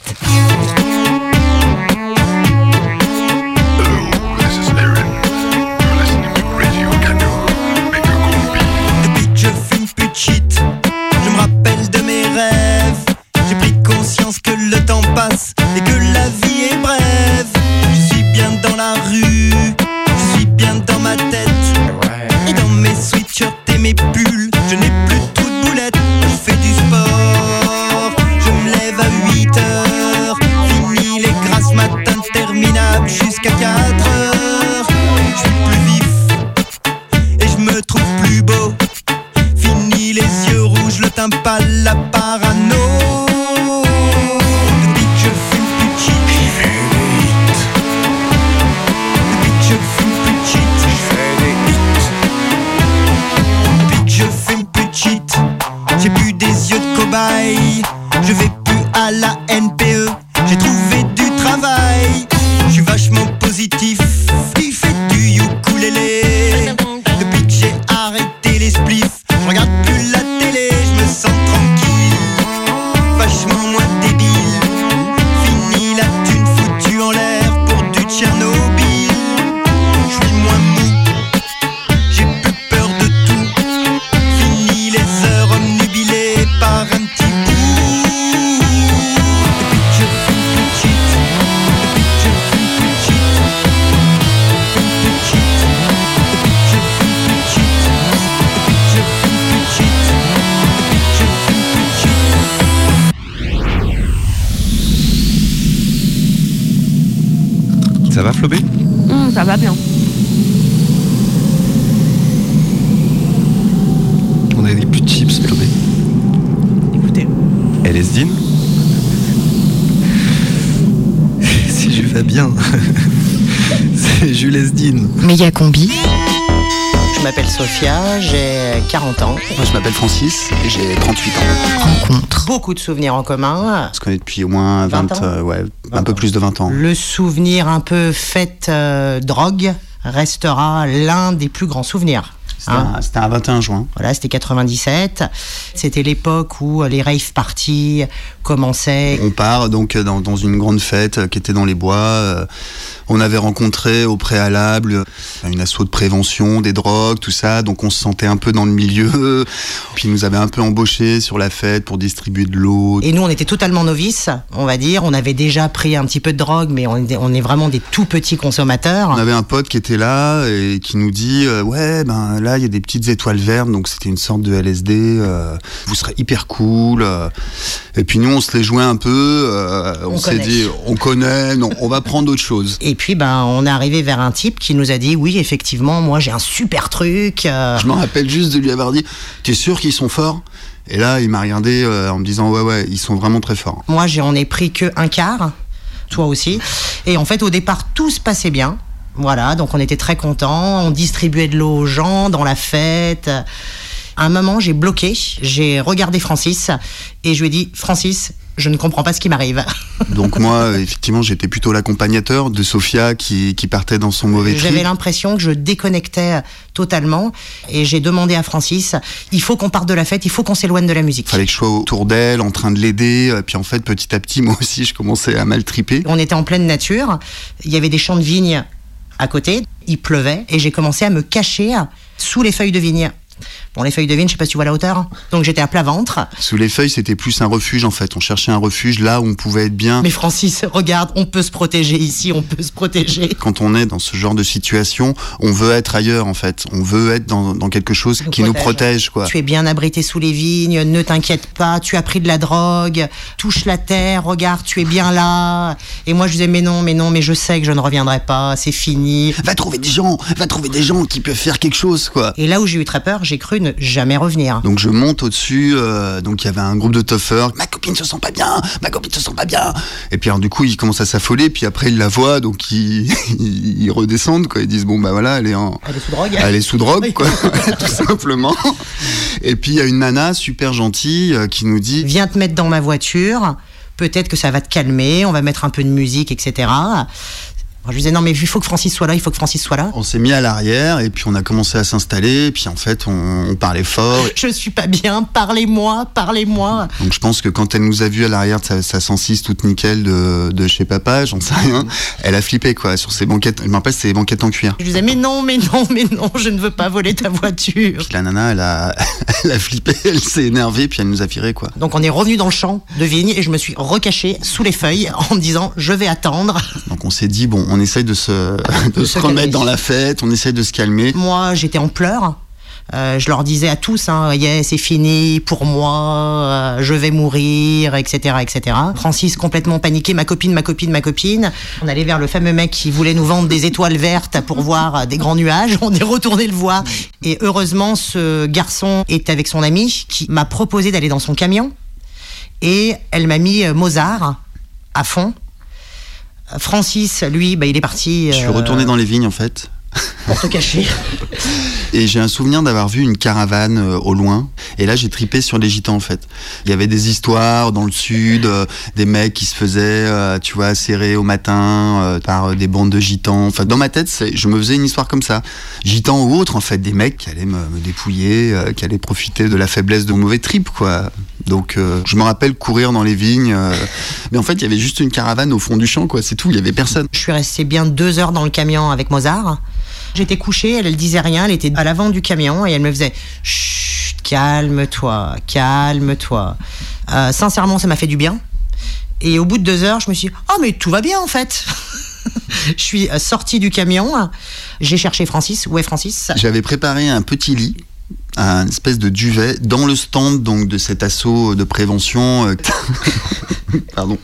Depuis que je fume plus de shit, je me rappelle de mes rêves. J'ai pris conscience que le temps passe et que la vie est brève. Je suis bien dans la rue, jusqu'à 4 40 ans. Moi, je m'appelle Francis et j'ai 38 ans. Rencontre. Beaucoup de souvenirs en commun. On se connaît depuis au moins 20, 20 ans euh, ouais, un peu plus de 20 ans. Le souvenir un peu fait euh, drogue restera l'un des plus grands souvenirs. C'était un- un 21 juin. Voilà, c'était 97. C'était l'époque où les rave parties commençaient. On part donc dans, dans une grande fête euh, qui était dans les bois. euh, On avait rencontré au préalable euh, une asso de prévention des drogues, tout ça. Donc on se sentait un peu dans le milieu. <laughs> Puis ils nous avaient un peu embauchés sur la fête pour distribuer de l'eau. Et nous, on était totalement novices, on va dire. On avait déjà pris un petit peu de drogue, mais on est, on est vraiment des tout petits consommateurs. On avait un pote qui était là et qui nous dit euh, ouais ben là il y a des petites étoiles vertes donc c'était une sorte de LSD euh, vous serez hyper cool euh. et puis nous on se les jouait un peu euh, on, On s'est dit on connaît non on va prendre autre chose <laughs> Et puis, ben, on est arrivé vers un type qui nous a dit oui, effectivement, moi j'ai un super truc. je me rappelle juste de lui avoir dit t'es sûr qu'ils sont forts? Et là il m'a regardé euh, en me disant ouais ouais ils sont vraiment très forts Moi, j'en ai pris que un quart, toi aussi. Et en fait, au départ, tout se passait bien. Voilà, donc on était très contents. On distribuait de l'eau aux gens dans la fête. À un moment, j'ai bloqué. J'ai regardé Francis et je lui ai dit Francis, je ne comprends pas ce qui m'arrive. <laughs> donc moi effectivement j'étais plutôt l'accompagnateur de Sophia qui, qui partait dans son mauvais trip J'avais l'impression que je déconnectais totalement et j'ai demandé à Francis il faut qu'on parte de la fête, il faut qu'on s'éloigne de la musique. fallait que je sois autour d'elle en train de l'aider puis en fait petit à petit <laughs> moi aussi je commençais à mal triper On était en pleine nature, il y avait des champs de vignes à côté, il pleuvait et j'ai commencé à me cacher sous les feuilles de vigne. Bon, les feuilles de vigne, je sais pas si tu vois la hauteur. Donc j'étais à plat ventre. Sous les feuilles, c'était plus un refuge en fait. On cherchait un refuge là où on pouvait être bien. Mais Francis, regarde, on peut se protéger ici, on peut se protéger. Quand on est dans ce genre de situation, on veut être ailleurs en fait. On veut être dans, dans quelque chose qui nous protège quoi. Tu es bien abrité sous les vignes, ne t'inquiète pas, tu as pris de la drogue, touche la terre, regarde, tu es bien là. Et moi je disais mais non, mais non, mais je sais que je ne reviendrai pas, c'est fini. Va trouver des gens, va trouver des gens qui peuvent faire quelque chose quoi. Et là où j'ai eu très peur, j'ai cru ne jamais revenir. Donc je monte au-dessus, euh, donc il y avait un groupe de toffeurs. Ma copine se sent pas bien, ma copine se sent pas bien. Et puis alors du coup ils commencent à s'affoler, puis après ils la voient, donc ils, <laughs> ils redescendent quoi. Ils disent bon bah voilà elle est en, Elle est sous drogue. elle est sous drogue quoi, <laughs> tout simplement. Et puis il y a une nana super gentille euh, qui nous dit Viens te mettre dans ma voiture, peut-être que ça va te calmer, on va mettre un peu de musique, etc. Je lui disais non mais il faut que Francis soit là, il faut que Francis soit là. On s'est mis à l'arrière et puis on a commencé à s'installer. Et puis en fait, on, on parlait fort. Je suis pas bien, parlez-moi, parlez-moi. Donc je pense que quand elle nous a vu à l'arrière de sa, sa 106 toute nickel de, de chez papa, j'en sais rien, elle a flippé quoi sur ses banquettes. Je me rappelle, c'est des banquettes en cuir. Je lui disais mais non, mais non, <laughs> mais non, je ne veux pas voler ta voiture. Puis la nana, elle a, <laughs> elle a flippé, elle s'est énervée, puis elle nous a viré quoi. Donc on est revenu dans le champ de vigne et je me suis recaché sous les feuilles en me disant je vais attendre. Donc on s'est dit bon, on essaye de se, <laughs> de De se se remettre dans la fête, on essaye de se calmer. Moi j'étais en pleurs. Euh, je leur disais à tous, hein, yeah, c'est fini pour moi, euh, je vais mourir, etc., etc. Francis complètement paniqué, ma copine, ma copine, ma copine. On allait vers le fameux mec qui voulait nous vendre des étoiles vertes pour <laughs> voir euh, des grands nuages. On est retourné le voir. Et heureusement, ce garçon est avec son ami qui m'a proposé d'aller dans son camion. Et elle m'a mis Mozart à fond. Francis, lui, bah, il est parti. Je suis euh, retourné dans les vignes en fait. <laughs> Pour te cacher. Et j'ai un souvenir d'avoir vu une caravane euh, au loin. Et là, j'ai tripé sur les gitans, en fait. Il y avait des histoires dans le sud, euh, des mecs qui se faisaient, euh, tu vois, serrer au matin par des bandes de gitans. Enfin, dans ma tête, je me faisais une histoire comme ça. Gitans ou autres, en fait, des mecs qui allaient me, me dépouiller, qui allaient profiter de la faiblesse de mon mauvais trip, quoi. Donc, je me rappelle courir dans les vignes. mais en fait, il y avait juste une caravane au fond du champ, quoi. C'est tout, il y avait personne. Je suis resté bien deux heures dans le camion avec Mozart. J'étais couchée, elle, elle disait rien, elle était à l'avant du camion et elle me faisait Chut, calme-toi, calme-toi. Euh, sincèrement, ça m'a fait du bien. Et au bout de deux heures, je me suis dit, oh, mais tout va bien en fait. <laughs> je suis euh, sortie du camion, j'ai cherché Francis. Où est Francis? J'avais préparé un petit lit un espèce de duvet dans le stand donc de cet assaut de prévention. euh, <laughs> Pardon.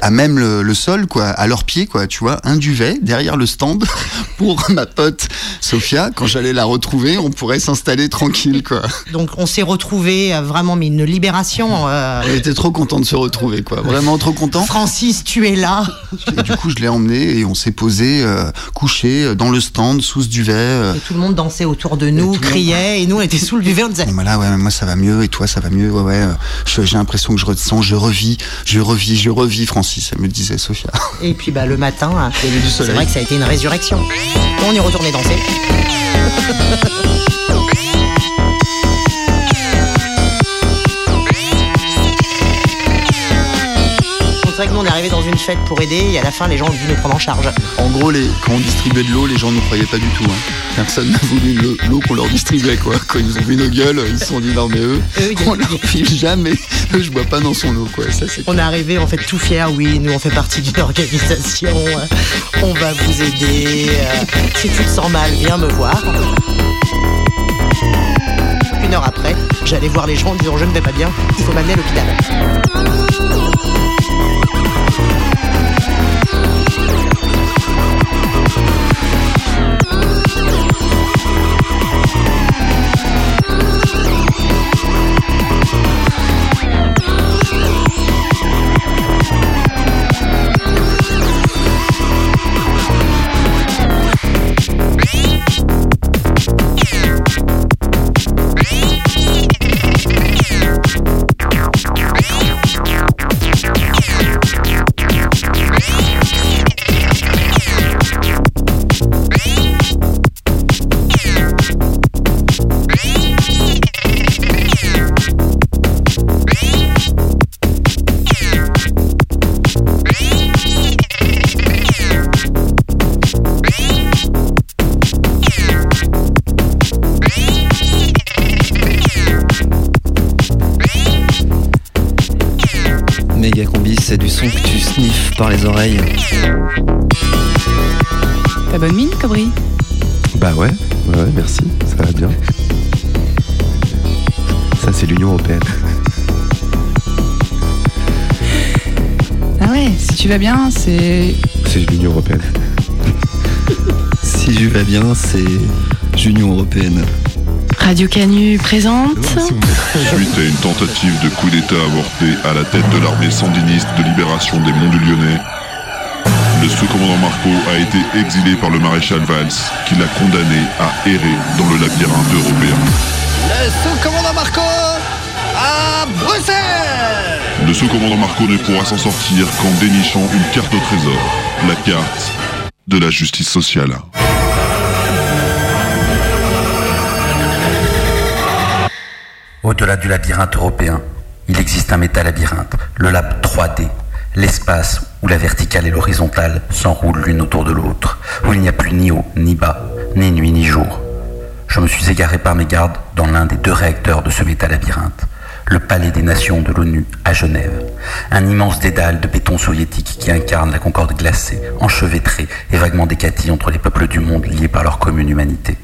À même le, le sol, quoi, à leurs pieds, quoi, tu vois, un duvet derrière le stand <laughs> pour ma pote Sophia. Quand j'allais la retrouver, on pourrait s'installer tranquille, quoi. Donc on s'est retrouvés euh, vraiment, mais une libération. euh, On était trop content de se retrouver, quoi. Vraiment trop content. Francis, tu es là. Et du coup, je l'ai emmené et on s'est posé, euh, couché dans le stand, sous ce duvet. Et tout le monde dansait autour de nous, criait, et nous on était sous le duvet, on disait Bon, bah là, ouais, moi ça va mieux, et toi ça va mieux, ouais, ouais. J'ai l'impression que je ressens, je revis, je revis, je revis, Francis, elle me disait Sophia. <laughs> Et puis bah, le matin, hein, c'est vrai que ça a été une résurrection. On est retourné danser. <laughs> arrivé dans une fête pour aider et à la fin les gens ont dû nous prendre en charge. En gros, les, quand on distribuait de l'eau, les gens ne nous croyaient pas du tout. hein. Personne n'a voulu l'eau- qu'on leur distribuait, quoi. Quand ils ont vu nos gueules, ils se sont dit non, mais eux, on leur file jamais. Eux, je bois pas dans son eau, quoi. Ça, On est arrivé en fait tout fiers, oui, nous on fait partie d'une <laughs> organisation, euh, on va vous aider, euh, si tu te sens mal, viens me voir. Une heure après, j'allais voir les gens en disant je ne vais pas bien, il faut m'amener à l'hôpital. Oreilles. T'as bonne mine, Cobry Bah ouais, ouais, ouais, merci, ça va bien. Ça, c'est l'Union Européenne. Ah ouais, si tu vas bien, c'est. C'est l'Union Européenne. <laughs> Si je vais bien, c'est Union Européenne. Radio Canu présente. Suite à une tentative de coup d'État avorté à la tête de l'armée sandiniste de libération des Monts du Lyonnais, le sous-commandant Marco a été exilé par le maréchal Valls, qui l'a condamné à errer dans le labyrinthe européen. Le sous-commandant Marco à Bruxelles Le sous-commandant Marco ne pourra s'en sortir qu'en dénichant une carte au trésor, la carte de la justice sociale. Au-delà du labyrinthe européen, il existe un métalabyrinthe, le lab 3D, l'espace où la verticale et l'horizontale s'enroulent l'une autour de l'autre, où il n'y a plus ni haut, ni bas, ni nuit, ni jour. Je me suis égaré par mes gardes dans l'un des deux réacteurs de ce métalabyrinthe, le Palais des Nations de l'ONU à Genève, un immense dédale de béton soviétique qui incarne la concorde glacée, enchevêtrée et vaguement décatie entre les peuples du monde liés par leur commune humanité.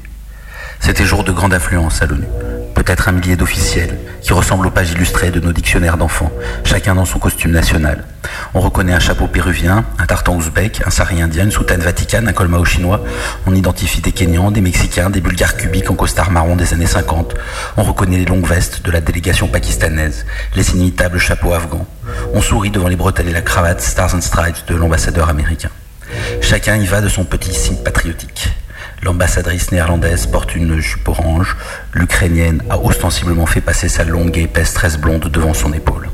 C'était jour de grande affluence à l'ONU. Peut-être un millier d'officiels, qui ressemblent aux pages illustrées de nos dictionnaires d'enfants, chacun dans son costume national. On reconnaît un chapeau péruvien, un tartan ouzbek, un sari indien, une soutane vaticane, un colmao chinois. On identifie des Kenyans, des Mexicains, des Bulgares cubiques en costard marron des années 50. On reconnaît les longues vestes de la délégation pakistanaise, les inimitables chapeaux afghans. On sourit devant les bretelles et la cravate Stars and Stripes de l'ambassadeur américain. Chacun y va de son petit signe patriotique. L'ambassadrice néerlandaise porte une jupe orange. L'ukrainienne a ostensiblement fait passer sa longue et épaisse tresse blonde devant son épaule.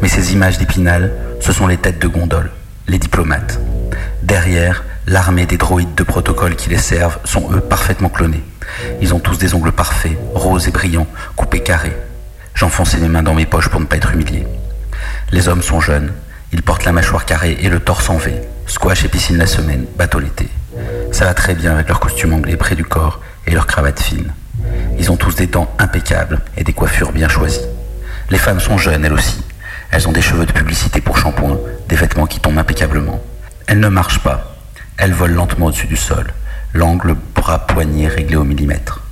Mais ces images d'épinal, ce sont les têtes de gondole, les diplomates. Derrière, l'armée des droïdes de protocole qui les servent sont eux parfaitement clonés. Ils ont tous des ongles parfaits, roses et brillants, coupés carrés. J'enfonçais mes mains dans mes poches pour ne pas être humilié. Les hommes sont jeunes, ils portent la mâchoire carrée et le torse en V. Squash et piscine la semaine, bateau l'été. Ça va très bien avec leur costume anglais près du corps et leur cravate fine. Ils ont tous des dents impeccables et des coiffures bien choisies. Les femmes sont jeunes, elles aussi. Elles ont des cheveux de publicité pour shampoing, des vêtements qui tombent impeccablement. Elles ne marchent pas. Elles volent lentement au-dessus du sol, l'angle bras-poignet réglé au millimètre.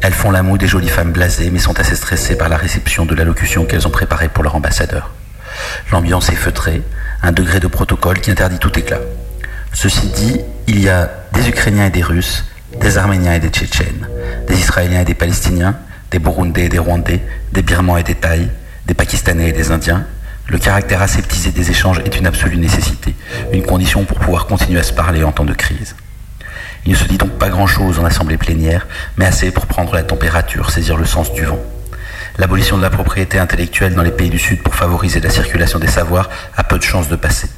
Elles font la moue des jolies femmes blasées, mais sont assez stressées par la réception de l'allocution qu'elles ont préparée pour leur ambassadeur. L'ambiance est feutrée, un degré de protocole qui interdit tout éclat. Ceci dit, il y a des Ukrainiens et des Russes, des Arméniens et des Tchétchènes, des Israéliens et des Palestiniens, des Burundais et des Rwandais, des Birmans et des Thaïs, des Pakistanais et des Indiens. Le caractère aseptisé des échanges est une absolue nécessité, une condition pour pouvoir continuer à se parler en temps de crise. Il ne se dit donc pas grand-chose en assemblée plénière, mais assez pour prendre la température, saisir le sens du vent. L'abolition de la propriété intellectuelle dans les pays du Sud pour favoriser la circulation des savoirs a peu de chances de passer.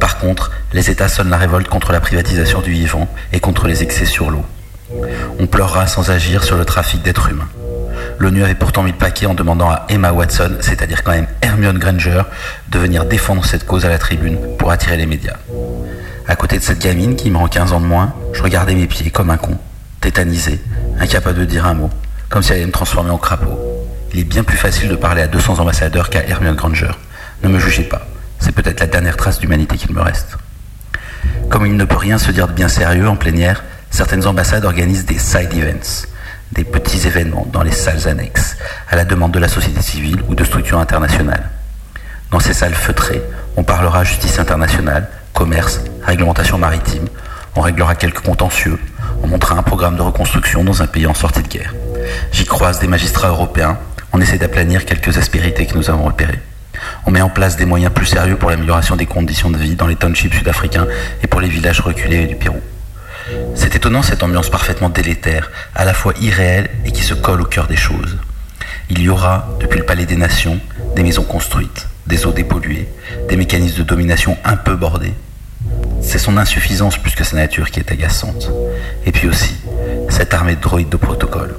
Par contre, les États sonnent la révolte contre la privatisation du vivant et contre les excès sur l'eau. On pleurera sans agir sur le trafic d'êtres humains. L'ONU avait pourtant mis le paquet en demandant à Emma Watson, c'est-à-dire quand même Hermione Granger, de venir défendre cette cause à la tribune pour attirer les médias. À côté de cette gamine qui me rend 15 ans de moins, je regardais mes pieds comme un con, tétanisé, incapable de dire un mot, comme si elle allait me transformer en crapaud. Il est bien plus facile de parler à 200 ambassadeurs qu'à Hermione Granger. Ne me jugez pas, c'est peut-être la dernière trace d'humanité qu'il me reste. Comme il ne peut rien se dire de bien sérieux en plénière, certaines ambassades organisent des side events, des petits événements dans les salles annexes, à la demande de la société civile ou de structures internationales. Dans ces salles feutrées, on parlera justice internationale, commerce, réglementation maritime, on réglera quelques contentieux, on montrera un programme de reconstruction dans un pays en sortie de guerre. J'y croise des magistrats européens, on essaie d'aplanir quelques aspérités que nous avons repérées. On met en place des moyens plus sérieux pour l'amélioration des conditions de vie dans les townships sud-africains et pour les villages reculés du Pérou. C'est étonnant cette ambiance parfaitement délétère, à la fois irréelle et qui se colle au cœur des choses. Il y aura, depuis le Palais des Nations, des maisons construites, des eaux dépolluées, des mécanismes de domination un peu bordés. C'est son insuffisance plus que sa nature qui est agaçante. Et puis aussi, cette armée de droïdes de protocole.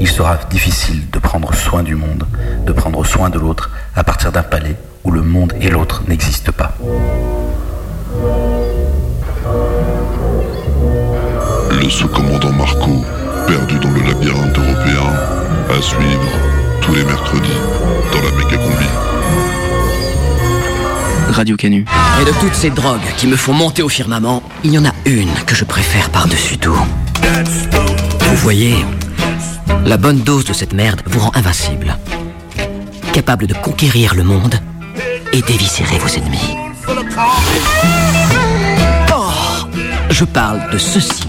Il sera difficile de prendre soin du monde, de prendre soin de l'autre à partir d'un palais où le monde et l'autre n'existent pas. Le sous-commandant Marco, perdu dans le labyrinthe européen, à suivre tous les mercredis dans la méga combi. Radio Canu. Et de toutes ces drogues qui me font monter au firmament, il y en a une que je préfère par-dessus tout. Vous voyez, la bonne dose de cette merde vous rend invincible. Capable de conquérir le monde et d'éviscérer vos ennemis. Oh, je parle de ceci.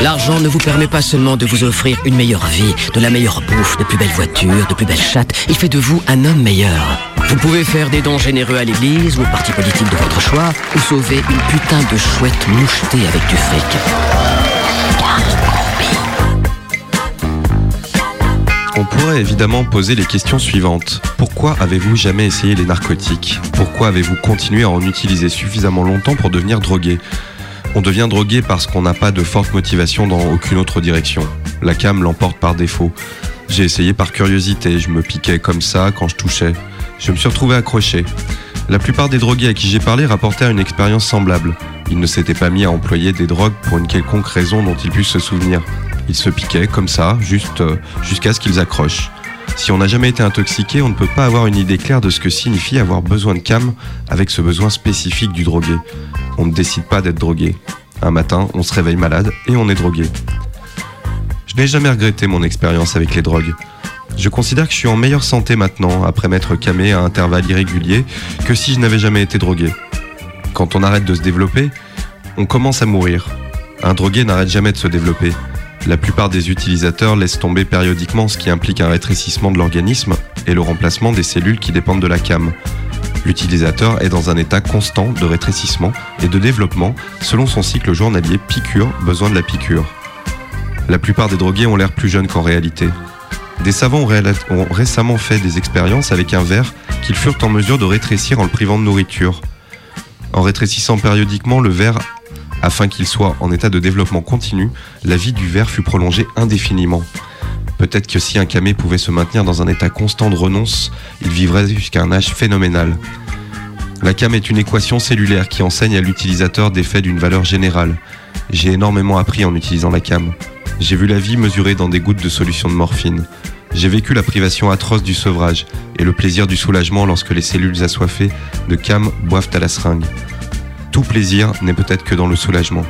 L'argent ne vous permet pas seulement de vous offrir une meilleure vie, de la meilleure bouffe, de plus belles voitures, de plus belles chattes. Il fait de vous un homme meilleur. Vous pouvez faire des dons généreux à l'église ou au parti politique de votre choix, ou sauver une putain de chouette mouchetée avec du fric. On pourrait évidemment poser les questions suivantes. Pourquoi avez-vous jamais essayé les narcotiques? Pourquoi avez-vous continué à en utiliser suffisamment longtemps pour devenir drogué? On devient drogué parce qu'on n'a pas de forte motivation dans aucune autre direction. La cam l'emporte par défaut. J'ai essayé par curiosité, je me piquais comme ça quand je touchais. Je me suis retrouvé accroché. La plupart des drogués à qui j'ai parlé rapportaient une expérience semblable. Ils ne s'étaient pas mis à employer des drogues pour une quelconque raison dont ils puissent se souvenir. Ils se piquaient comme ça, juste euh, jusqu'à ce qu'ils accrochent. Si on n'a jamais été intoxiqué, on ne peut pas avoir une idée claire de ce que signifie avoir besoin de cam avec ce besoin spécifique du drogué. On ne décide pas d'être drogué. Un matin, on se réveille malade et on est drogué. Je n'ai jamais regretté mon expérience avec les drogues. Je considère que je suis en meilleure santé maintenant, après m'être camé à intervalles irréguliers, que si je n'avais jamais été drogué. Quand on arrête de se développer, on commence à mourir. Un drogué n'arrête jamais de se développer. La plupart des utilisateurs laissent tomber périodiquement ce qui implique un rétrécissement de l'organisme et le remplacement des cellules qui dépendent de la cam. L'utilisateur est dans un état constant de rétrécissement et de développement selon son cycle journalier piqûre, besoin de la piqûre. La plupart des drogués ont l'air plus jeunes qu'en réalité. Des savants ont, récemment fait des expériences avec un verre qu'ils furent en mesure de rétrécir en le privant de nourriture. En rétrécissant périodiquement le verre afin qu'il soit en état de développement continu, la vie du verre fut prolongée indéfiniment. Peut-être que si un camé pouvait se maintenir dans un état constant de renonce, il vivrait jusqu'à un âge phénoménal. La cam est une équation cellulaire qui enseigne à l'utilisateur des faits d'une valeur générale. J'ai énormément appris en utilisant la cam. J'ai vu la vie mesurée dans des gouttes de solution de morphine. J'ai vécu la privation atroce du sevrage et le plaisir du soulagement lorsque les cellules assoiffées de cam boivent à la seringue. Tout plaisir n'est peut-être que dans le soulagement.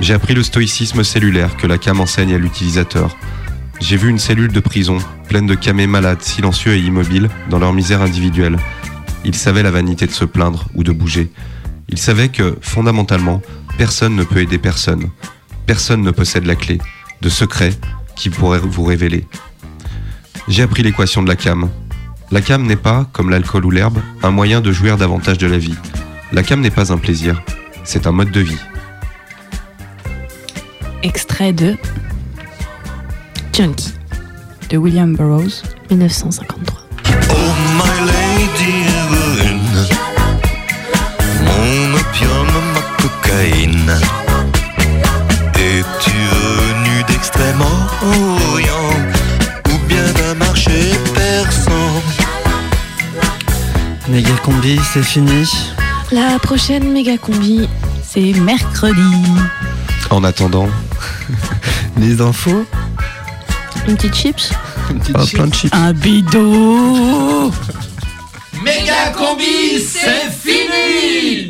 J'ai appris le stoïcisme cellulaire que la cam enseigne à l'utilisateur. J'ai vu une cellule de prison, pleine de camés malades, silencieux et immobiles, dans leur misère individuelle. Ils savaient la vanité de se plaindre ou de bouger. Ils savaient que, fondamentalement, personne ne peut aider personne. Personne ne possède la clé, de secret, qui pourrait vous révéler. J'ai appris l'équation de la cam. La cam n'est pas, comme l'alcool ou l'herbe, un moyen de jouir davantage de la vie. La cam n'est pas un plaisir, c'est un mode de vie. Extrait de Junkie de William Burroughs, 1953. Oh my lady héroïne, mon opium, ma cocaïne. Es-tu venu d'extrême orient ou bien d'un marché persan? Méga combi, c'est fini? La prochaine méga combi, c'est mercredi. En attendant, <laughs> Les infos une petite chips. ah, plein de chips. Un bidou Méga combi, c'est fini